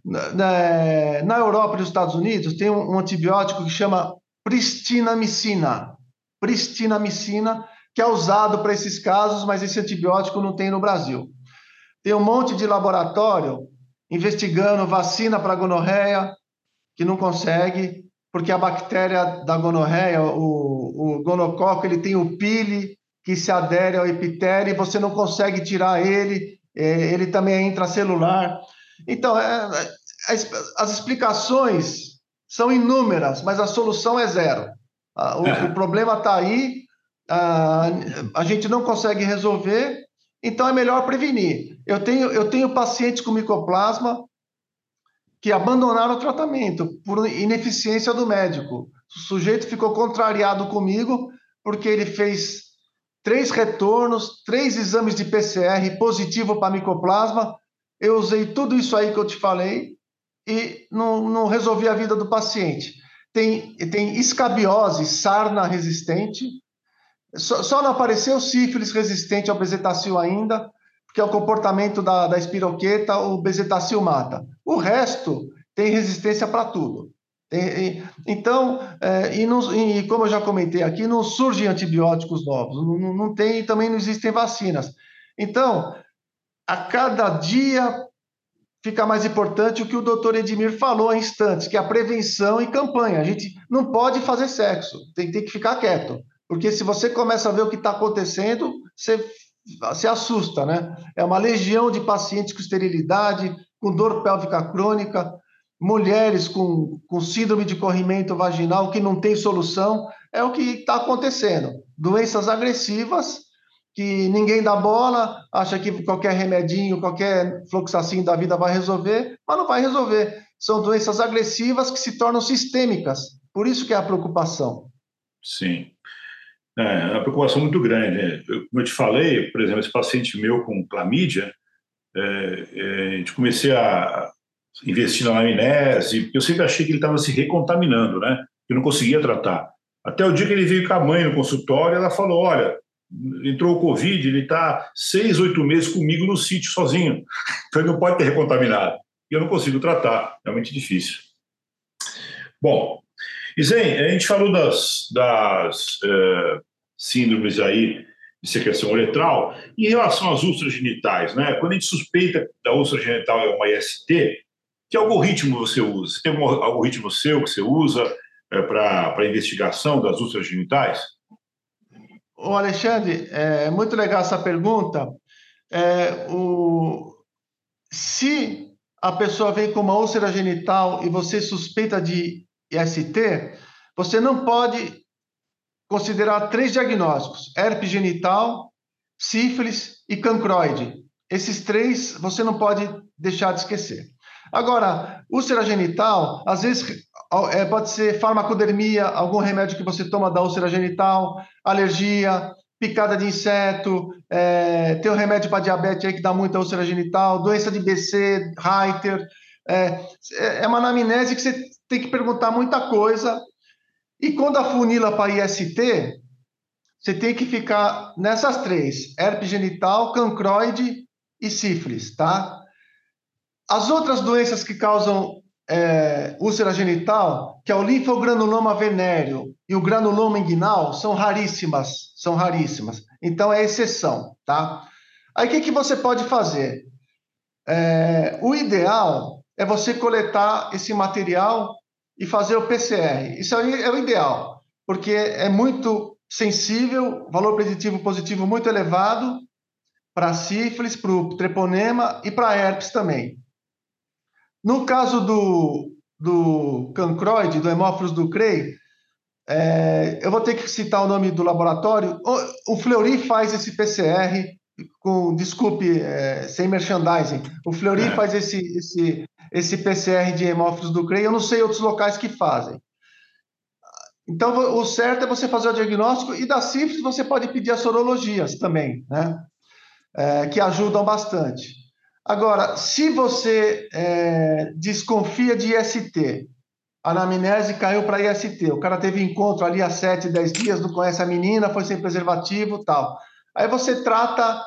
Na, na Europa e nos Estados Unidos, tem um, um antibiótico que chama pristinamicina. Pristinamicina, que é usado para esses casos, mas esse antibiótico não tem no Brasil. Tem um monte de laboratório investigando vacina para gonorreia, que não consegue, porque a bactéria da gonorreia, o, o gonococo, ele tem o pile que se adere ao epitélio e você não consegue tirar ele, é, ele também é intracelular. Então, é, é as explicações são inúmeras, mas a solução é zero. O, é. o problema está aí, a, a gente não consegue resolver, então é melhor prevenir. Eu tenho, eu tenho pacientes com micoplasma que abandonaram o tratamento por ineficiência do médico. O sujeito ficou contrariado comigo porque ele fez três retornos, três exames de PCR positivo para micoplasma. Eu usei tudo isso aí que eu te falei e não, não resolvi a vida do paciente. Tem, tem escabiose, sarna resistente, só, só não apareceu sífilis resistente ao bezetacil ainda, que é o comportamento da, da espiroqueta, o bezetacil mata. O resto tem resistência para tudo. Tem, então, é, e, não, e, como eu já comentei aqui, não surgem antibióticos novos, não, não tem também não existem vacinas. Então, a cada dia fica mais importante o que o doutor Edmir falou há instantes, que é a prevenção e campanha. A gente não pode fazer sexo, tem, tem que ficar quieto. Porque se você começa a ver o que está acontecendo, você se assusta, né? É uma legião de pacientes com esterilidade, com dor pélvica crônica, mulheres com, com síndrome de corrimento vaginal que não tem solução. É o que está acontecendo. Doenças agressivas que ninguém dá bola, acha que qualquer remedinho, qualquer fluxacinho da vida vai resolver, mas não vai resolver. São doenças agressivas que se tornam sistêmicas. Por isso que é a preocupação. Sim. É, é uma preocupação muito grande. Né? Eu, como eu te falei, por exemplo, esse paciente meu com clamídia, é, é, a gente comecei a investir na anamnese, porque eu sempre achei que ele estava se recontaminando, né? Eu não conseguia tratar. Até o dia que ele veio com a mãe no consultório, ela falou: olha, entrou o Covid, ele está seis, oito meses comigo no sítio sozinho, então ele não pode ter recontaminado. E eu não consigo tratar, é muito difícil. Bom, e Zen, a gente falou das, das uh, síndromes aí de secreção uretral. Em relação às úlceras genitais, né? quando a gente suspeita da úlcera genital é uma IST, que algoritmo você usa? Tem um algoritmo seu que você usa é, para investigação das úlceras genitais? O Alexandre, é muito legal essa pergunta. É, o... Se a pessoa vem com uma úlcera genital e você suspeita de IST, você não pode considerar três diagnósticos: herpes genital, sífilis e cancroide. Esses três você não pode deixar de esquecer. Agora, úlcera genital, às vezes é, pode ser farmacodermia, algum remédio que você toma da úlcera genital, alergia, picada de inseto, é, tem um remédio para diabetes aí que dá muita úlcera genital, doença de BC, Reiter. É, é uma anamnese que você tem que perguntar muita coisa. E quando a funila para IST, você tem que ficar nessas três: herpes genital, cancroide e sífilis, tá? As outras doenças que causam é, úlcera genital, que é o linfogranuloma venéreo e o granuloma inguinal, são raríssimas, são raríssimas. Então é exceção, tá? Aí o que, que você pode fazer? É, o ideal é você coletar esse material e fazer o PCR. Isso aí é o ideal, porque é muito sensível, valor preditivo positivo muito elevado para sífilis, para o treponema e para herpes também. No caso do, do cancroide, do hemófilos do Crey, é, eu vou ter que citar o nome do laboratório. O, o Fleury faz esse PCR com, desculpe, é, sem merchandising. O Fleury é. faz esse, esse, esse PCR de hemófilos do CREI, eu não sei outros locais que fazem. Então, o certo é você fazer o diagnóstico e da sífilis você pode pedir as sorologias também, né? É, que ajudam bastante. Agora, se você é, desconfia de IST, a anamnese caiu para IST, o cara teve encontro ali há 7, 10 dias, não conhece a menina, foi sem preservativo tal. Aí você trata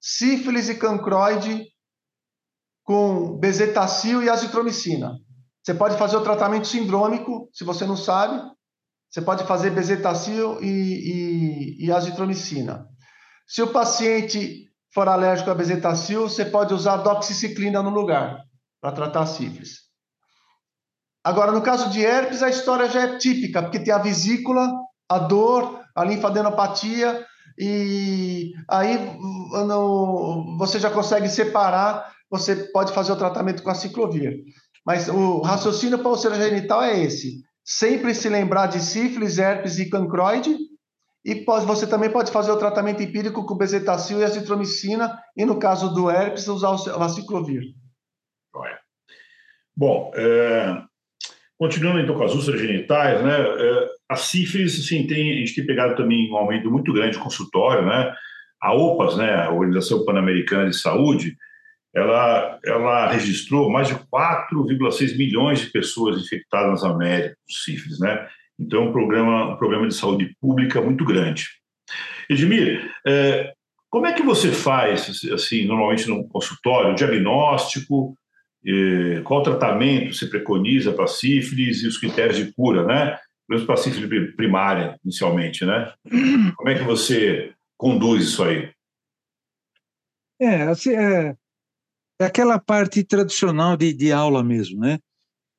sífilis e cancroide com bezetacil e azitromicina. Você pode fazer o tratamento sindrômico, se você não sabe. Você pode fazer bezetacil e, e, e azitromicina. Se o paciente for alérgico a bezetacil, você pode usar doxiciclina no lugar para tratar sífilis. Agora, no caso de herpes, a história já é típica, porque tem a vesícula, a dor, a linfadenopatia, e aí no, você já consegue separar, você pode fazer o tratamento com a ciclovir. Mas o raciocínio para úlcera genital é esse: sempre se lembrar de sífilis, herpes e cancroide, e pode, você também pode fazer o tratamento empírico com bezetacil e azitromicina, e no caso do herpes, usar o aciclovir. Bom, é, continuando então com as úlceras genitais, né, é, a sífilis, assim, tem, a gente tem pegado também um aumento muito grande de consultório, né, a OPAS, né, a Organização Pan-Americana de Saúde, ela, ela registrou mais de 4,6 milhões de pessoas infectadas na América com sífilis, né? Então, é um programa, um programa de saúde pública muito grande. Edmir, é, como é que você faz, assim, normalmente no consultório, o diagnóstico, é, qual tratamento você preconiza para sífilis e os critérios de cura, né? Mesmo para sífilis primária, inicialmente, né? Como é que você conduz isso aí? É, assim, é, é aquela parte tradicional de, de aula mesmo, né?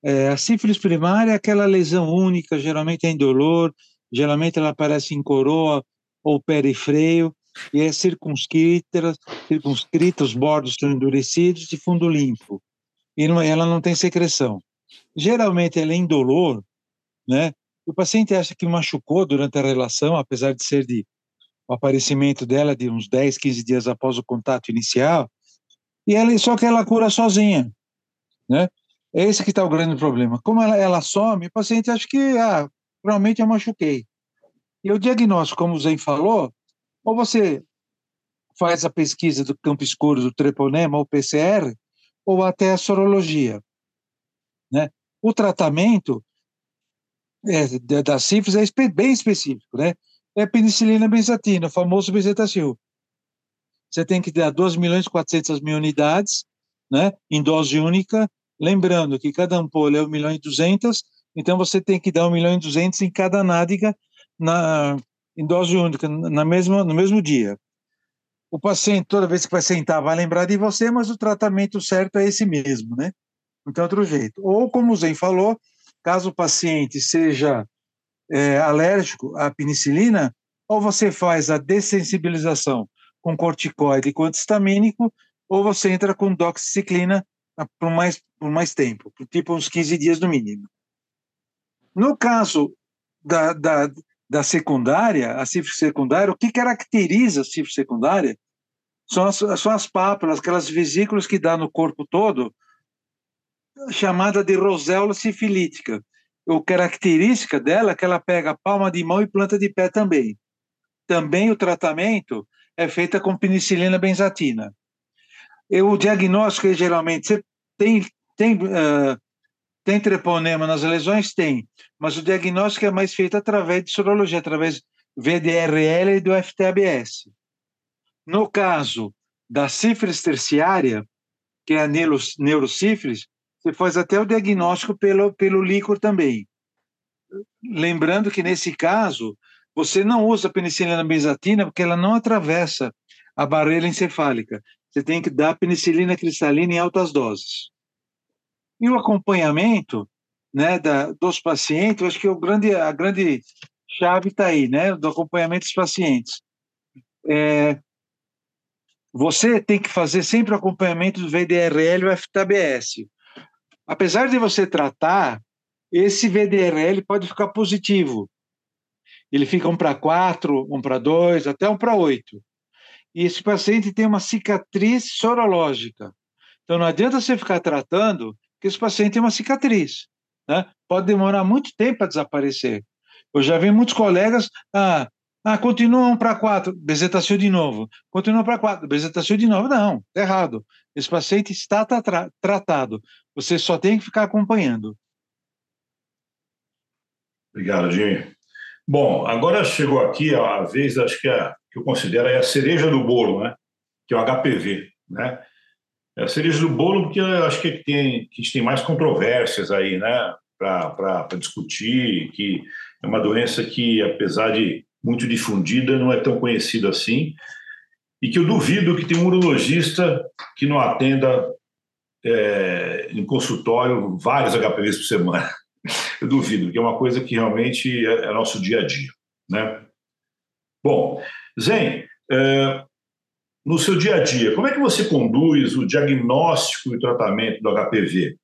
É, a sífilis primária é aquela lesão única, geralmente é indolor, geralmente ela aparece em coroa ou perifreio, e é circunscrita, circunscrita, os bordos são endurecidos de fundo limpo, e não, ela não tem secreção. Geralmente ela é indolor, né? O paciente acha que machucou durante a relação, apesar de ser de o aparecimento dela de uns 10, 15 dias após o contato inicial, e ela, só que ela cura sozinha, né? Esse que está o grande problema. Como ela, ela some, o paciente acha que, ah, provavelmente eu machuquei. E o diagnóstico, como o Zen falou, ou você faz a pesquisa do campo escuro do treponema, ou PCR, ou até a sorologia. Né? O tratamento é, da sífilis é bem específico, né? É penicilina benzatina, o famoso bezetacil você tem que dar 2 milhões e 400 mil unidades, né, em dose única, lembrando que cada ampolha é 1 milhão e 200, então você tem que dar 1 milhão e 200 em cada nádega na, em dose única, na mesma, no mesmo dia. O paciente, toda vez que vai sentar, vai lembrar de você, mas o tratamento certo é esse mesmo, né? Não tem outro jeito. Ou, como o Zen falou, caso o paciente seja é, alérgico à penicilina, ou você faz a dessensibilização com corticoide com antistamínico, ou você entra com doxiciclina por mais, por mais tempo, por tipo uns 15 dias no mínimo. No caso da, da, da secundária, a sífilis secundária, o que caracteriza a sífilis secundária são as, são as pápulas, aquelas vesículas que dá no corpo todo, chamada de roséola sifilítica. O característica dela é que ela pega palma de mão e planta de pé também. Também o tratamento é feita com penicilina benzatina. E o diagnóstico, geralmente, você tem, tem, uh, tem treponema nas lesões? Tem, mas o diagnóstico é mais feito através de sorologia, através VDRL e do FTABS. No caso da sífilis terciária, que é a neurosífilis, você faz até o diagnóstico pelo, pelo líquor também. Lembrando que, nesse caso, você não usa penicilina benzatina porque ela não atravessa a barreira encefálica. Você tem que dar penicilina cristalina em altas doses. E o acompanhamento né, da, dos pacientes, eu acho que o grande, a grande chave está aí, né, do acompanhamento dos pacientes. É, você tem que fazer sempre o acompanhamento do VDRL e o FTBS. Apesar de você tratar, esse VDRL pode ficar positivo, ele fica um para quatro, um para dois, até um para oito. E esse paciente tem uma cicatriz sorológica. Então não adianta você ficar tratando que esse paciente tem uma cicatriz. Né? Pode demorar muito tempo para desaparecer. Eu já vi muitos colegas, ah, ah continua um para quatro, bezetacil de novo. Continua para quatro, bezetacil de novo. Não, está errado. Esse paciente está tra tratado. Você só tem que ficar acompanhando. Obrigado, Jimmy. Bom, agora chegou aqui a vez, acho que, é, que eu considero a cereja do bolo, né? que é o HPV. Né? É a cereja do bolo, porque acho que, tem, que a gente tem mais controvérsias aí, né, para discutir, que é uma doença que, apesar de muito difundida, não é tão conhecida assim, e que eu duvido que tenha um urologista que não atenda é, em consultório vários HPVs por semana. Eu duvido, porque é uma coisa que realmente é, é nosso dia a dia, né? Bom, Zen, é, no seu dia a dia, como é que você conduz o diagnóstico e tratamento do HPV?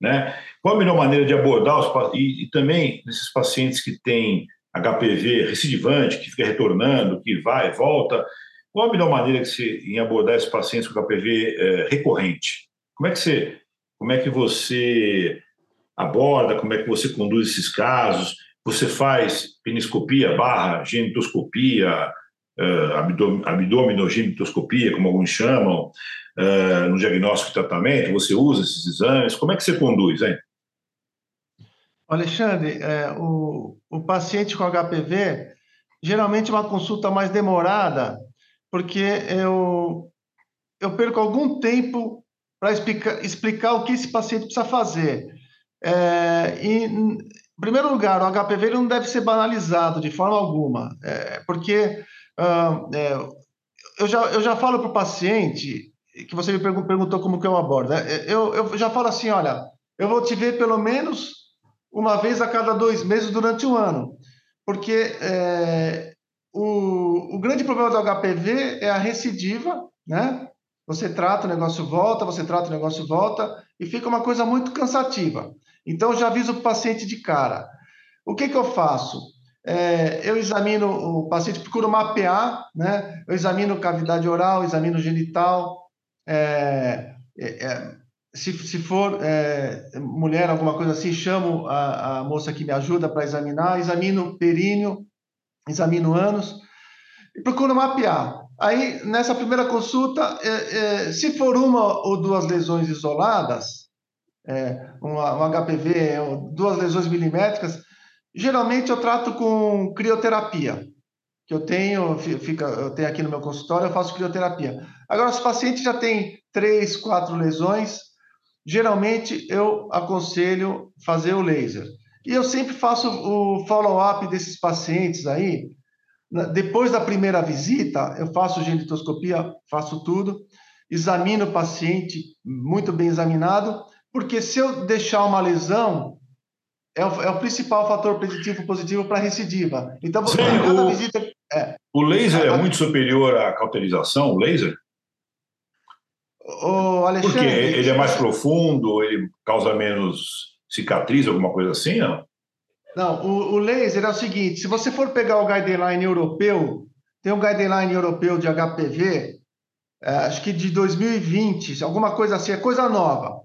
Né? Qual a melhor maneira de abordar os e, e também esses pacientes que têm HPV recidivante, que fica retornando, que vai e volta, qual a melhor maneira que você, em abordar esses pacientes com HPV é, recorrente? Como é que você, como é que você aborda, como é que você conduz esses casos? Você faz peniscopia barra genitoscopia, uh, abdominogenitoscopia, como alguns chamam, uh, no diagnóstico e tratamento? Você usa esses exames? Como é que você conduz, hein? Alexandre, é, o, o paciente com HPV, geralmente é uma consulta mais demorada, porque eu, eu perco algum tempo para explicar, explicar o que esse paciente precisa fazer. É, em primeiro lugar, o HPV não deve ser banalizado de forma alguma, é, porque uh, é, eu, já, eu já falo para o paciente, que você me perguntou como que eu abordo, né? eu, eu já falo assim, olha, eu vou te ver pelo menos uma vez a cada dois meses durante um ano, porque é, o, o grande problema do HPV é a recidiva, né? Você trata, o negócio volta, você trata, o negócio volta, e fica uma coisa muito cansativa. Então, já aviso o paciente de cara. O que, que eu faço? É, eu examino o paciente, procuro mapear, né? Eu examino cavidade oral, examino genital. É, é, é se, se for é, mulher, alguma coisa assim, chamo a, a moça que me ajuda para examinar, examino períneo, examino ânus e procuro mapear. Aí, nessa primeira consulta, é, se for uma ou duas lesões isoladas, um, um HPV, duas lesões milimétricas, Geralmente eu trato com crioterapia, que eu tenho, fica, eu tenho aqui no meu consultório, eu faço crioterapia. Agora, se o paciente já tem três, quatro lesões, geralmente eu aconselho fazer o laser. E eu sempre faço o follow-up desses pacientes aí. Depois da primeira visita, eu faço genitoscopia, faço tudo, examino o paciente muito bem examinado, porque se eu deixar uma lesão, é o, é o principal fator preditivo positivo para recidiva. Então, Sim, o, visita, é, o laser é, muito superior à cauterização, o laser? O Alexandre, Porque ele é mais profundo, ele causa menos cicatriz, alguma coisa assim, não? Não, o, o laser é o seguinte: se você for pegar o guideline europeu, tem um guideline europeu de HPV, é, acho que de 2020, alguma coisa assim, é coisa nova.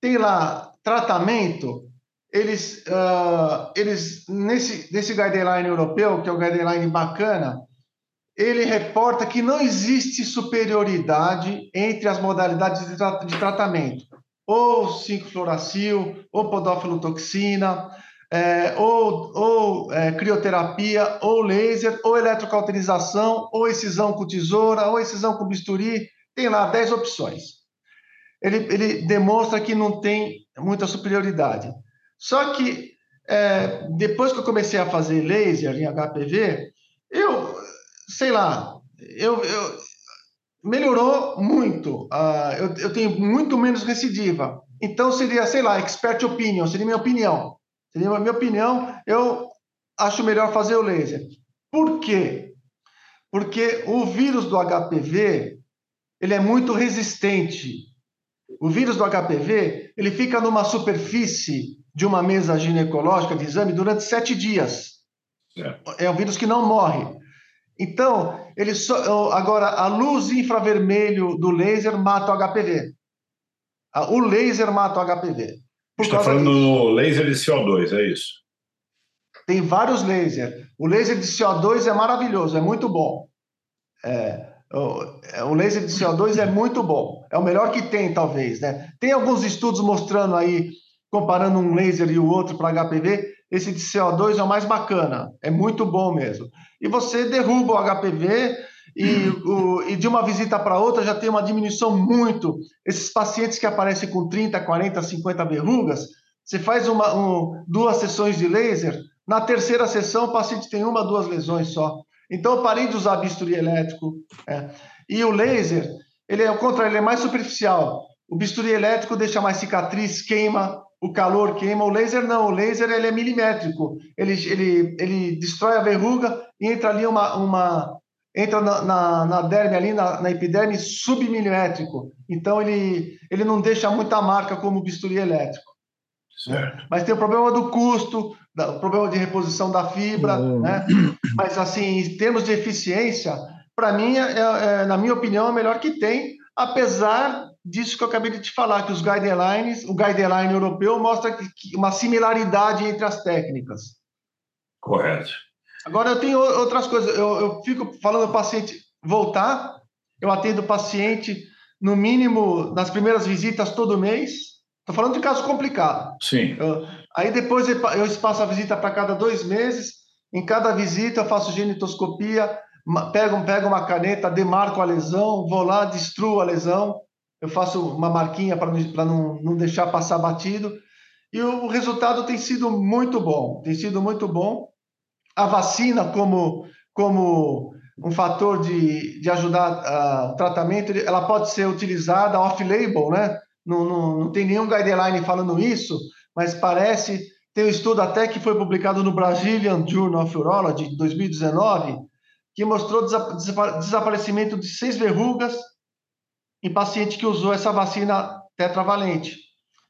Tem lá tratamento eles, uh, eles nesse, nesse guideline europeu, que é um guideline bacana, ele reporta que não existe superioridade entre as modalidades de, tra de tratamento, ou 5-fluoracil, ou podófilotoxina, é, ou, ou é, crioterapia, ou laser, ou eletrocauterização, ou excisão com tesoura, ou excisão com bisturi, tem lá 10 opções. Ele, ele demonstra que não tem muita superioridade. Só que é, depois que eu comecei a fazer laser em HPV, eu, sei lá, eu, eu melhorou muito. Uh, eu, eu, tenho muito menos recidiva. Então seria, sei lá, expert opinion, seria minha opinião. Seria a minha opinião, eu acho melhor fazer o laser. Por quê? Porque o vírus do HPV, ele é muito resistente. O vírus do HPV, ele fica numa superfície de uma mesa ginecológica de exame durante sete dias. É, é um vírus que não morre. Então, ele só, agora, a luz infravermelho do laser mata o HPV. O laser mata o HPV. está falando disso. no laser de CO2, é isso? Tem vários lasers. O laser de CO2 é maravilhoso, é muito bom. É, o, é, o laser de CO2 é muito bom. É o melhor que tem, talvez. Né? Tem alguns estudos mostrando aí comparando um laser e o outro para HPV, esse de CO2 é o mais bacana, é muito bom mesmo. E você derruba o HPV e, o, e de uma visita para outra já tem uma diminuição muito. Esses pacientes que aparecem com 30, 40, 50 verrugas, você faz uma, um, duas sessões de laser, na terceira sessão o paciente tem uma, duas lesões só. Então eu parei de usar bisturi elétrico. É. E o laser, ele é ao contrário, ele é mais superficial. O bisturi elétrico deixa mais cicatriz, queima, o calor queima. O laser não, o laser ele é milimétrico. Ele, ele, ele destrói a verruga e entra ali uma, uma entra na, na, na derme ali, na, na, epiderme submilimétrico. Então ele, ele não deixa muita marca como o bisturi elétrico. Certo. Mas tem o problema do custo, o problema de reposição da fibra, uhum. né? Mas assim, em termos de eficiência, para mim, é, é, na minha opinião, é o melhor que tem, apesar disso que eu acabei de te falar, que os guidelines, o guideline europeu mostra que, que uma similaridade entre as técnicas. Correto. Agora, eu tenho outras coisas. Eu, eu fico falando do paciente voltar, eu atendo o paciente, no mínimo, nas primeiras visitas todo mês. Estou falando de caso complicado. Sim. Eu, aí depois eu espaço a visita para cada dois meses. Em cada visita eu faço genitoscopia, pego, pego uma caneta, demarco a lesão, vou lá, destruo a lesão, eu faço uma marquinha para não, não deixar passar batido, e o resultado tem sido muito bom, tem sido muito bom. A vacina, como, como um fator de, de ajudar uh, o tratamento, ela pode ser utilizada off-label, né? Não, não, não tem nenhum guideline falando isso, mas parece. Tem um estudo até que foi publicado no Brazilian Journal of Urology, de 2019, que mostrou desaparecimento de seis verrugas em paciente que usou essa vacina tetravalente.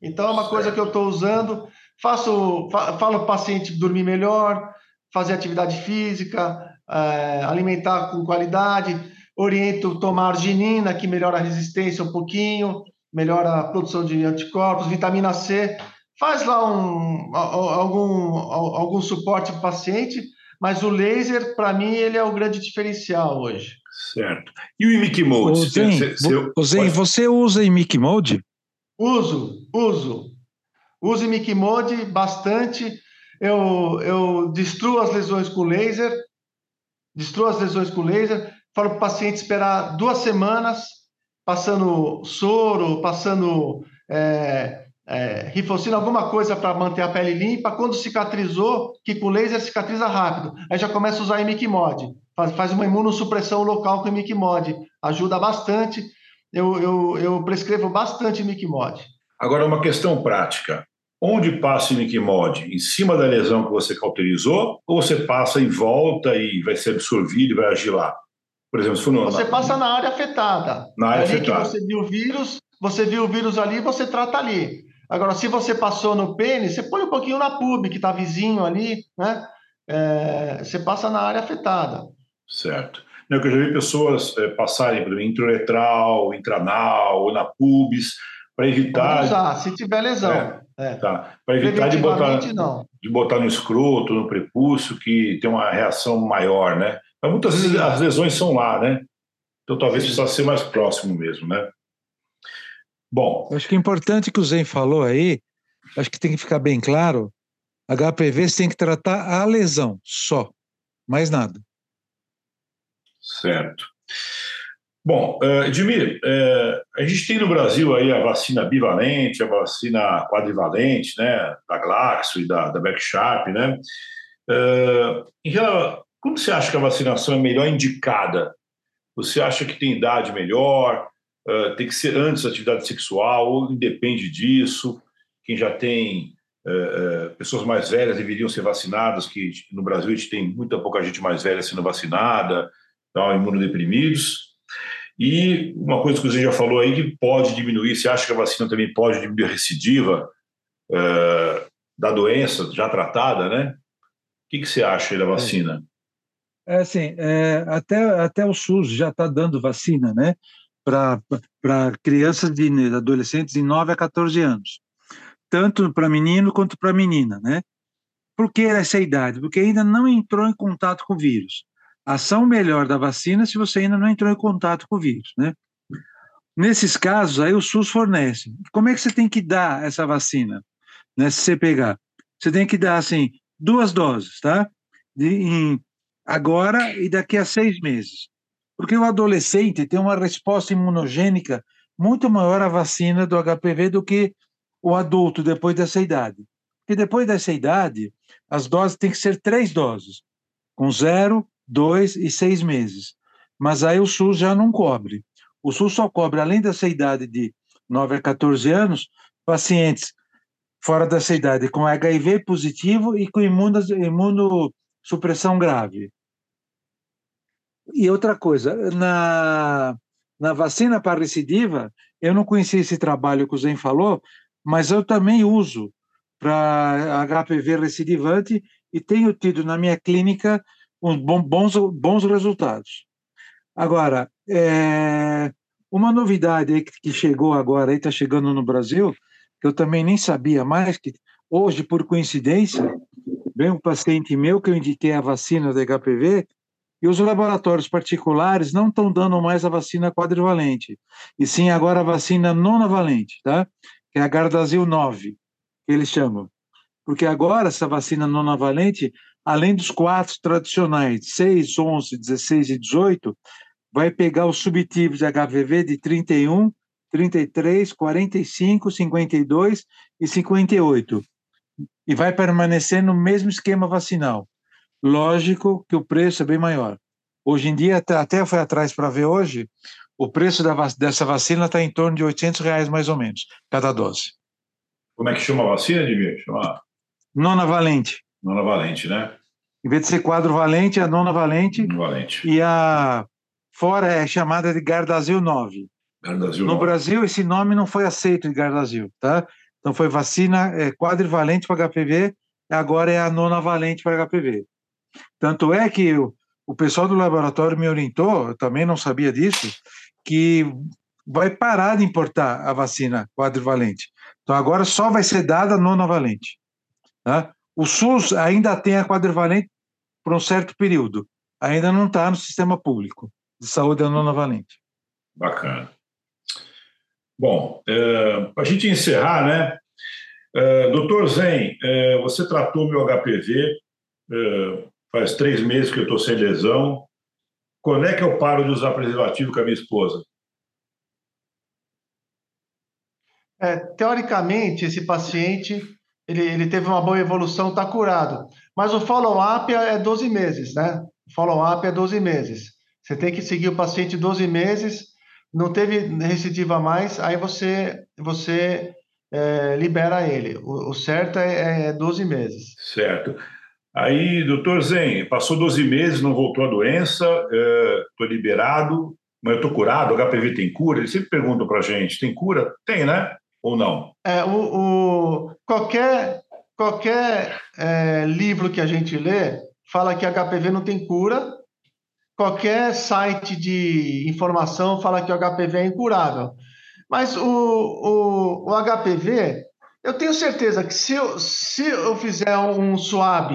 Então, é uma coisa que eu estou usando. Faço, falo para o paciente dormir melhor, fazer atividade física, é, alimentar com qualidade, oriento tomar arginina, que melhora a resistência um pouquinho, melhora a produção de anticorpos, vitamina C. Faz lá um, algum, algum suporte para o paciente mas o laser, para mim, ele é o grande diferencial hoje. Certo. E o imic mode? O Zen, você, você, Zen, você usa imic mode? Uso, uso. Uso imic mode bastante. Eu, eu destruo as lesões com laser, destruo as lesões com laser, falo para o paciente esperar duas semanas, passando soro, passando é, é, rifocina, alguma coisa para manter a pele limpa. Quando cicatrizou, que com laser cicatriza rápido. Aí já começa a usar imicmod. Faz, faz uma imunossupressão local com imicmod. Ajuda bastante. Eu, eu, eu prescrevo bastante imicmod. Agora, uma questão prática. Onde passa o imicmod? Em cima da lesão que você cauterizou? Ou você passa em volta e vai ser absorvido e vai agir lá? Por exemplo, se for no... Você passa na área afetada. Na área ali afetada. que você viu o vírus, você viu o vírus ali, você trata ali. Agora, se você passou no pênis, você põe um pouquinho na pub, que está vizinho ali, né? É, você passa na área afetada. Certo. Não, eu já vi pessoas é, passarem por introletral, intranal ou na pubis para evitar. Usar, se tiver lesão. É, é. Tá. Para evitar de botar, não. de botar no escroto, no prepúcio, que tem uma reação maior, né? Mas muitas vezes as lesões são lá, né? Então talvez precisa ser mais próximo mesmo, né? Bom. Acho que é importante que o Zen falou aí, acho que tem que ficar bem claro: HPV você tem que tratar a lesão só, mais nada. Certo. Bom, uh, Edmir, uh, a gente tem no Brasil aí a vacina bivalente, a vacina quadrivalente, né, da Glaxo e da, da Beck Sharp, né? Uh, em relação, como você acha que a vacinação é melhor indicada? Você acha que tem idade melhor? uh, tem que ser antes da atividade sexual, ou independe disso. Quem já tem uh, pessoas mais velhas deveriam ser vacinadas, que no Brasil a gente tem muita pouca gente mais velha sendo vacinada, então, imunodeprimidos. E uma coisa que você já falou aí, que pode diminuir, você acha que a vacina também pode diminuir a recidiva uh, da doença já tratada, né? O que, que você acha da vacina? É assim, é, até, até o SUS já está dando vacina, né? para crianças e adolescentes de 9 a 14 anos, tanto para menino quanto para menina, né? Por que essa idade? Porque ainda não entrou em contato com o vírus. Ação melhor da vacina se você ainda não entrou em contato com o vírus, né? Nesses casos, aí o SUS fornece. Como é que você tem que dar essa vacina? Né, se você pegar, você tem que dar, assim, duas doses, tá? De, em, agora e daqui a seis meses. Porque o adolescente tem uma resposta imunogênica muito maior à vacina do HPV do que o adulto depois dessa idade. Porque depois dessa idade, as doses têm que ser três doses, com zero, dois e seis meses. Mas aí o SUS já não cobre. O SUS só cobre, além dessa idade de 9 a 14 anos, pacientes fora dessa idade com HIV positivo e com imunossupressão grave. E outra coisa, na, na vacina para recidiva, eu não conhecia esse trabalho que o Zen falou, mas eu também uso para HPV recidivante e tenho tido na minha clínica uns bons, bons resultados. Agora, é, uma novidade que chegou agora, está chegando no Brasil, que eu também nem sabia mais, que hoje, por coincidência, vem um paciente meu que eu indiquei a vacina do HPV, e os laboratórios particulares não estão dando mais a vacina quadrivalente, e sim agora a vacina nonavalente, tá? Que é a Gardasil 9, que eles chamam. Porque agora essa vacina nonavalente, além dos quatro tradicionais, 6, 11, 16 e 18, vai pegar os subtipos de HPV de 31, 33, 45, 52 e 58. E vai permanecer no mesmo esquema vacinal. Lógico que o preço é bem maior. Hoje em dia, até foi atrás para ver hoje, o preço da, dessa vacina está em torno de 800 reais mais ou menos, cada dose. Como é que chama a vacina, Edmir? Chama... Nona valente. Nona valente, né? Em vez de ser quadro valente, é a nona valente. Valente. E a fora é chamada de Gardasil 9. Gardasil no 9. Brasil, esse nome não foi aceito de Gardasil, tá? Então foi vacina é, quadrivalente para HPV, agora é a nona valente para HPV. Tanto é que o, o pessoal do laboratório me orientou, eu também não sabia disso, que vai parar de importar a vacina quadrivalente. Então agora só vai ser dada a nona valente. Tá? O SUS ainda tem a quadrivalente por um certo período, ainda não está no sistema público de saúde a nona valente. Bacana. Bom, é, para a gente encerrar, né? É, doutor Zen, é, você tratou meu HPV, é, faz três meses que eu estou sem lesão. Quando é que eu paro de usar preservativo com a minha esposa? É, teoricamente, esse paciente ele, ele teve uma boa evolução, está curado. Mas o follow-up é 12 meses, né? O follow-up é 12 meses. Você tem que seguir o paciente 12 meses, não teve recidiva mais, aí você, você é, libera ele. O, o certo é, é 12 meses. Certo. Aí, doutor Zen, passou 12 meses, não voltou a doença, estou é, liberado, mas eu estou curado, HPV tem cura? Eles sempre perguntam para a gente, tem cura? Tem, né? Ou não? É, o, o qualquer qualquer é, livro que a gente lê fala que HPV não tem cura, qualquer site de informação fala que o HPV é incurável. Mas o, o, o HPV, eu tenho certeza que se eu, se eu fizer um swab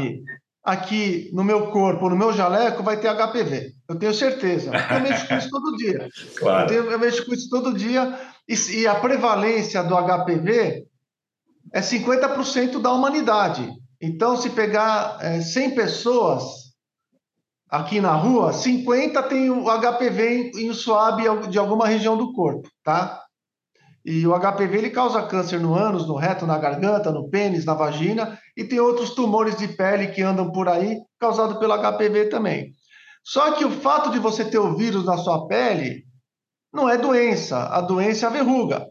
aqui no meu corpo, no meu jaleco, vai ter HPV. Eu tenho certeza. Eu mexo com isso todo dia. Claro. Eu, tenho, eu mexo com isso todo dia. E, e a prevalência do HPV é 50% da humanidade. Então, se pegar é, 100 pessoas aqui na rua, 50 tem o HPV em, em suave de alguma região do corpo, tá? E o HPV ele causa câncer no ânus, no reto, na garganta, no pênis, na vagina e tem outros tumores de pele que andam por aí causado pelo HPV também. Só que o fato de você ter o vírus na sua pele não é doença, a doença é a verruga,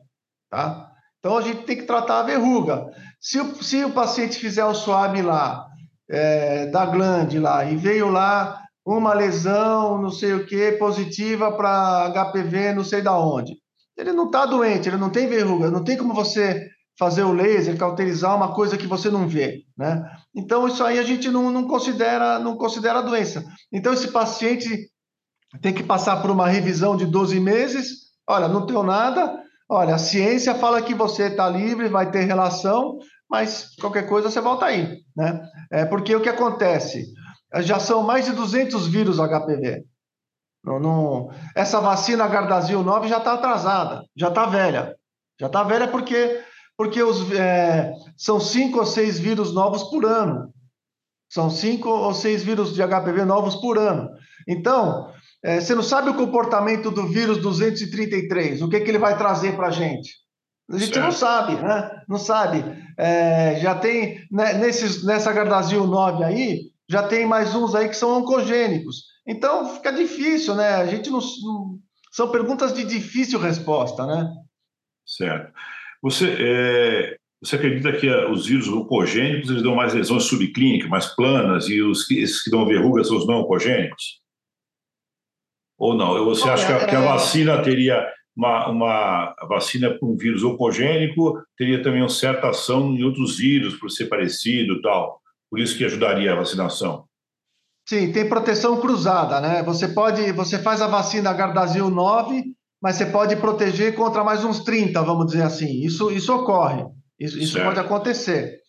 tá? Então a gente tem que tratar a verruga. Se o, se o paciente fizer o swab lá, é, da glande lá, e veio lá uma lesão, não sei o que, positiva para HPV, não sei da onde. Ele não está doente, ele não tem verruga, não tem como você fazer o laser, cauterizar uma coisa que você não vê, né? Então isso aí a gente não, não considera não considera doença. Então esse paciente tem que passar por uma revisão de 12 meses. Olha, não tenho nada. Olha, a ciência fala que você está livre, vai ter relação, mas qualquer coisa você volta aí, né? É porque o que acontece? Já são mais de 200 vírus HPV. Não, não... Essa vacina Gardasil 9 já está atrasada, já está velha. Já está velha porque, porque os, é, são cinco ou seis vírus novos por ano. São cinco ou seis vírus de HPV novos por ano. Então, É, você não sabe o comportamento do vírus 233, o que, que ele vai trazer para a gente. A gente certo. não sabe, né? Não sabe. É, já tem, né, nesses, nessa Gardasil 9 aí, já tem mais uns aí que são oncogênicos. Então fica difícil, né? A gente não, não são perguntas de difícil resposta, né? Certo. Você, é, você acredita que os vírus oncogênicos eles dão mais lesões subclínicas, mais planas, e os, esses que dão verrugas são os não oncogênicos? Ou não? Você acha que a, que a é, vacina teria uma, uma vacina para um vírus oncogênico, teria também uma certa ação em outros vírus, por ser parecido e tal? Por isso que ajudaria a vacinação? Sim, tem proteção cruzada, né? Você pode, você faz a vacina Gardasil 9, mas você pode proteger contra mais uns 30, vamos dizer assim. Isso, isso ocorre, isso, isso pode acontecer.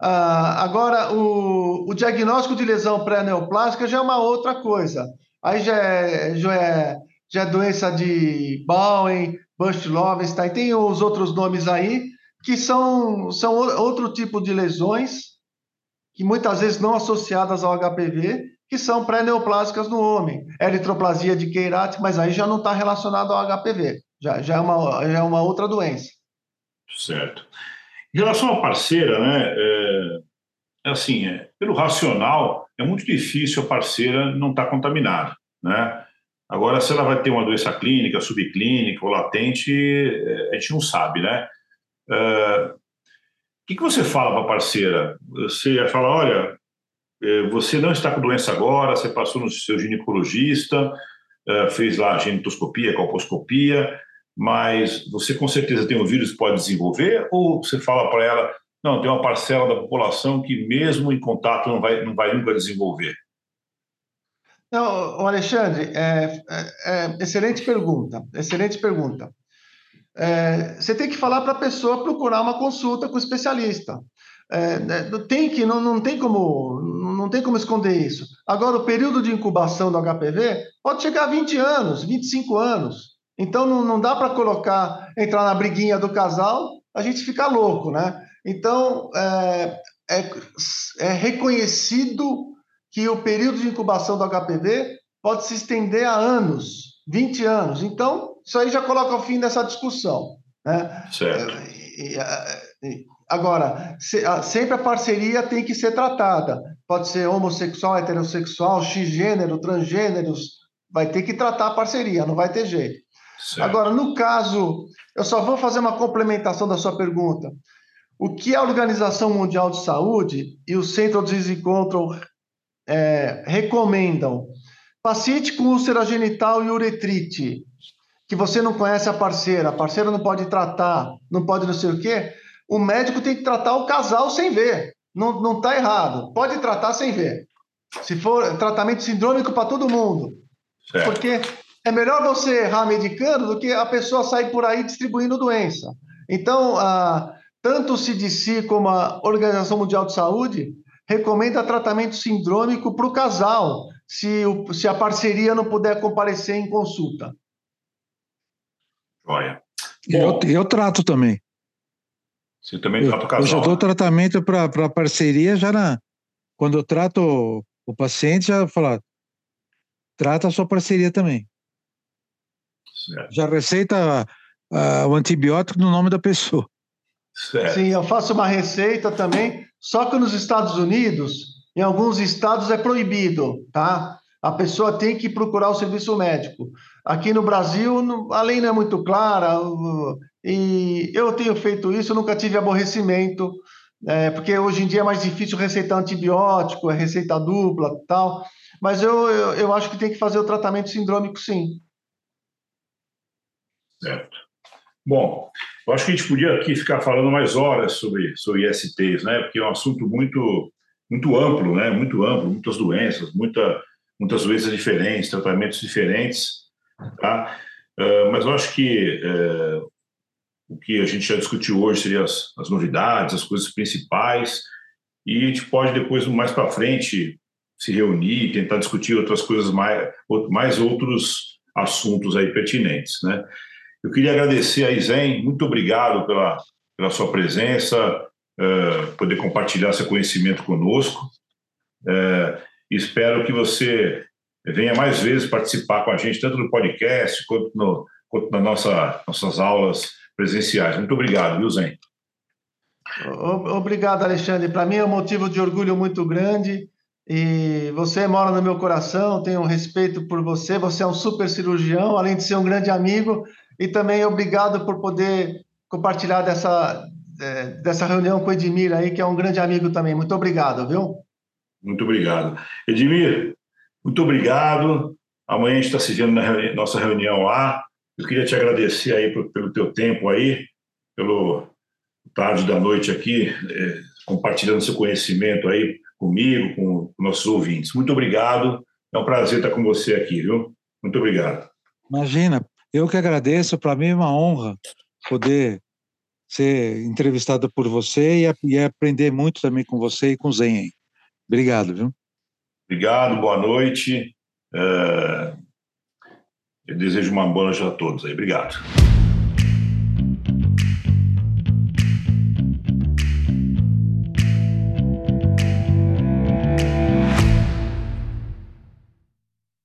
Uh, agora, o, o, diagnóstico de lesão pré-neoplástica já é uma outra coisa. Aí já é, já é, já é doença de Bowen, Bush-Lovenstein, tem os outros nomes aí, que são, são outro tipo de lesões, que muitas vezes não associadas ao HPV, que são pré-neoplásicas no homem. Eritroplasia de Queirate, mas aí já não está relacionado ao HPV, já, já, é uma, já é uma outra doença. Certo. Em relação à parceira, né, é, é assim, é, pelo racional, é muito difícil a parceira não estar tá contaminada, né? Agora, se ela vai ter uma doença clínica, subclínica ou latente, é, a gente não sabe, né? É, o que, que você fala para a parceira? Você fala, olha, é, você não está com doença agora, você passou no seu ginecologista, é, fez lá a genitoscopia, colposcopia, mas você com certeza tem um vírus que pode desenvolver? Ou você fala para ela, não, tem uma parcela da população que mesmo em contato não vai, não vai nunca desenvolver? Não, Alexandre, é, é, é, excelente pergunta, excelente pergunta. É, você tem que falar para a pessoa procurar uma consulta com o especialista. É, né, tem que, não, não, tem como, não tem como esconder isso. Agora, o período de incubação do HPV pode chegar a 20 anos, 25 anos. Então, não, não dá para colocar, entrar na briguinha do casal, a gente fica louco, né? Então, é, é, é reconhecido que o período de incubação do HPV pode se estender a anos, 20 anos. Então, isso aí já coloca o fim dessa discussão. Né? Certo. É, Agora, se, a, sempre a parceria tem que ser tratada. Pode ser homossexual, heterossexual, x-gênero, transgêneros, vai ter que tratar a parceria, não vai ter jeito. Certo. Agora, no caso, eu só vou fazer uma complementação da sua pergunta. O que a Organização Mundial de Saúde e o Centro de Desencontro é, recomendam? Paciente com úlcera genital e uretrite, que você não conhece a parceira, a parceira não pode tratar, não pode não sei o quê, o médico tem que tratar o casal sem ver. Não, não tá errado. Pode tratar sem ver. Se for tratamento sindrômico para todo mundo. Certo. Porque é melhor você errar medicando do que a pessoa sair por aí distribuindo doença. Então, a, tanto o CDC como a Organização Mundial de Saúde recomenda tratamento sindrômico para o casal, se, o, se a parceria não puder comparecer em consulta. Olha. Eu, eu trato também. Você também trata o casal. Eu já dou né? tratamento para parceria já na. Quando eu trato o paciente, já falo, trata a sua parceria também. Certo. Já receita uh, o antibiótico no nome da pessoa. Certo. Sim, eu faço uma receita também, só que nos Estados Unidos, em alguns estados é proibido, tá? A pessoa tem que procurar o serviço médico. Aqui no Brasil, a lei não é muito clara, e eu tenho feito isso, nunca tive aborrecimento, é, porque hoje em dia é mais difícil receitar antibiótico, é receita dupla tal. Mas eu, eu, eu acho que tem que fazer o tratamento sindrômico, sim. Certo. Bom, eu acho que a gente podia aqui ficar falando mais horas sobre, sobre ISTs, né? Porque é um assunto muito, muito amplo, né? Muito amplo, muitas doenças, muita, muitas doenças diferentes, tratamentos diferentes, tá? Uh, mas eu acho que uh, o que a gente já discutiu hoje seriam as, as novidades, as coisas principais, e a gente pode depois, mais para frente, se reunir, tentar discutir outras coisas mais, mais outros assuntos aí pertinentes, né? Eu queria agradecer a Isen, muito obrigado pela, pela sua presença, uh, poder compartilhar seu conhecimento conosco. Uh, espero que você venha mais vezes participar com a gente, tanto no podcast quanto, no, quanto nas nossa, nossas aulas presenciais. Muito obrigado, viu, Zen? Obrigado, Alexandre. Para mim é um motivo de orgulho muito grande e você mora no meu coração, tenho um respeito por você, você é um super cirurgião, além de ser um grande amigo, e também obrigado por poder compartilhar dessa, é, dessa reunião com o Edmir aí, que é um grande amigo também. Muito obrigado, viu? Muito obrigado. Edmir, muito obrigado. Amanhã a gente está se vendo na nossa reunião lá. Eu queria te agradecer aí pelo teu tempo aí, pelo tarde da noite aqui, é, compartilhando seu conhecimento aí comigo, com nossos ouvintes. Muito obrigado. É um prazer estar com você aqui, viu? Muito obrigado. Imagina, eu que agradeço. Para mim é uma honra poder ser entrevistado por você e, e aprender muito também com você e com o Zen. Obrigado, viu? Obrigado, boa noite. É... Eu desejo uma boa noite a todos aí. Obrigado.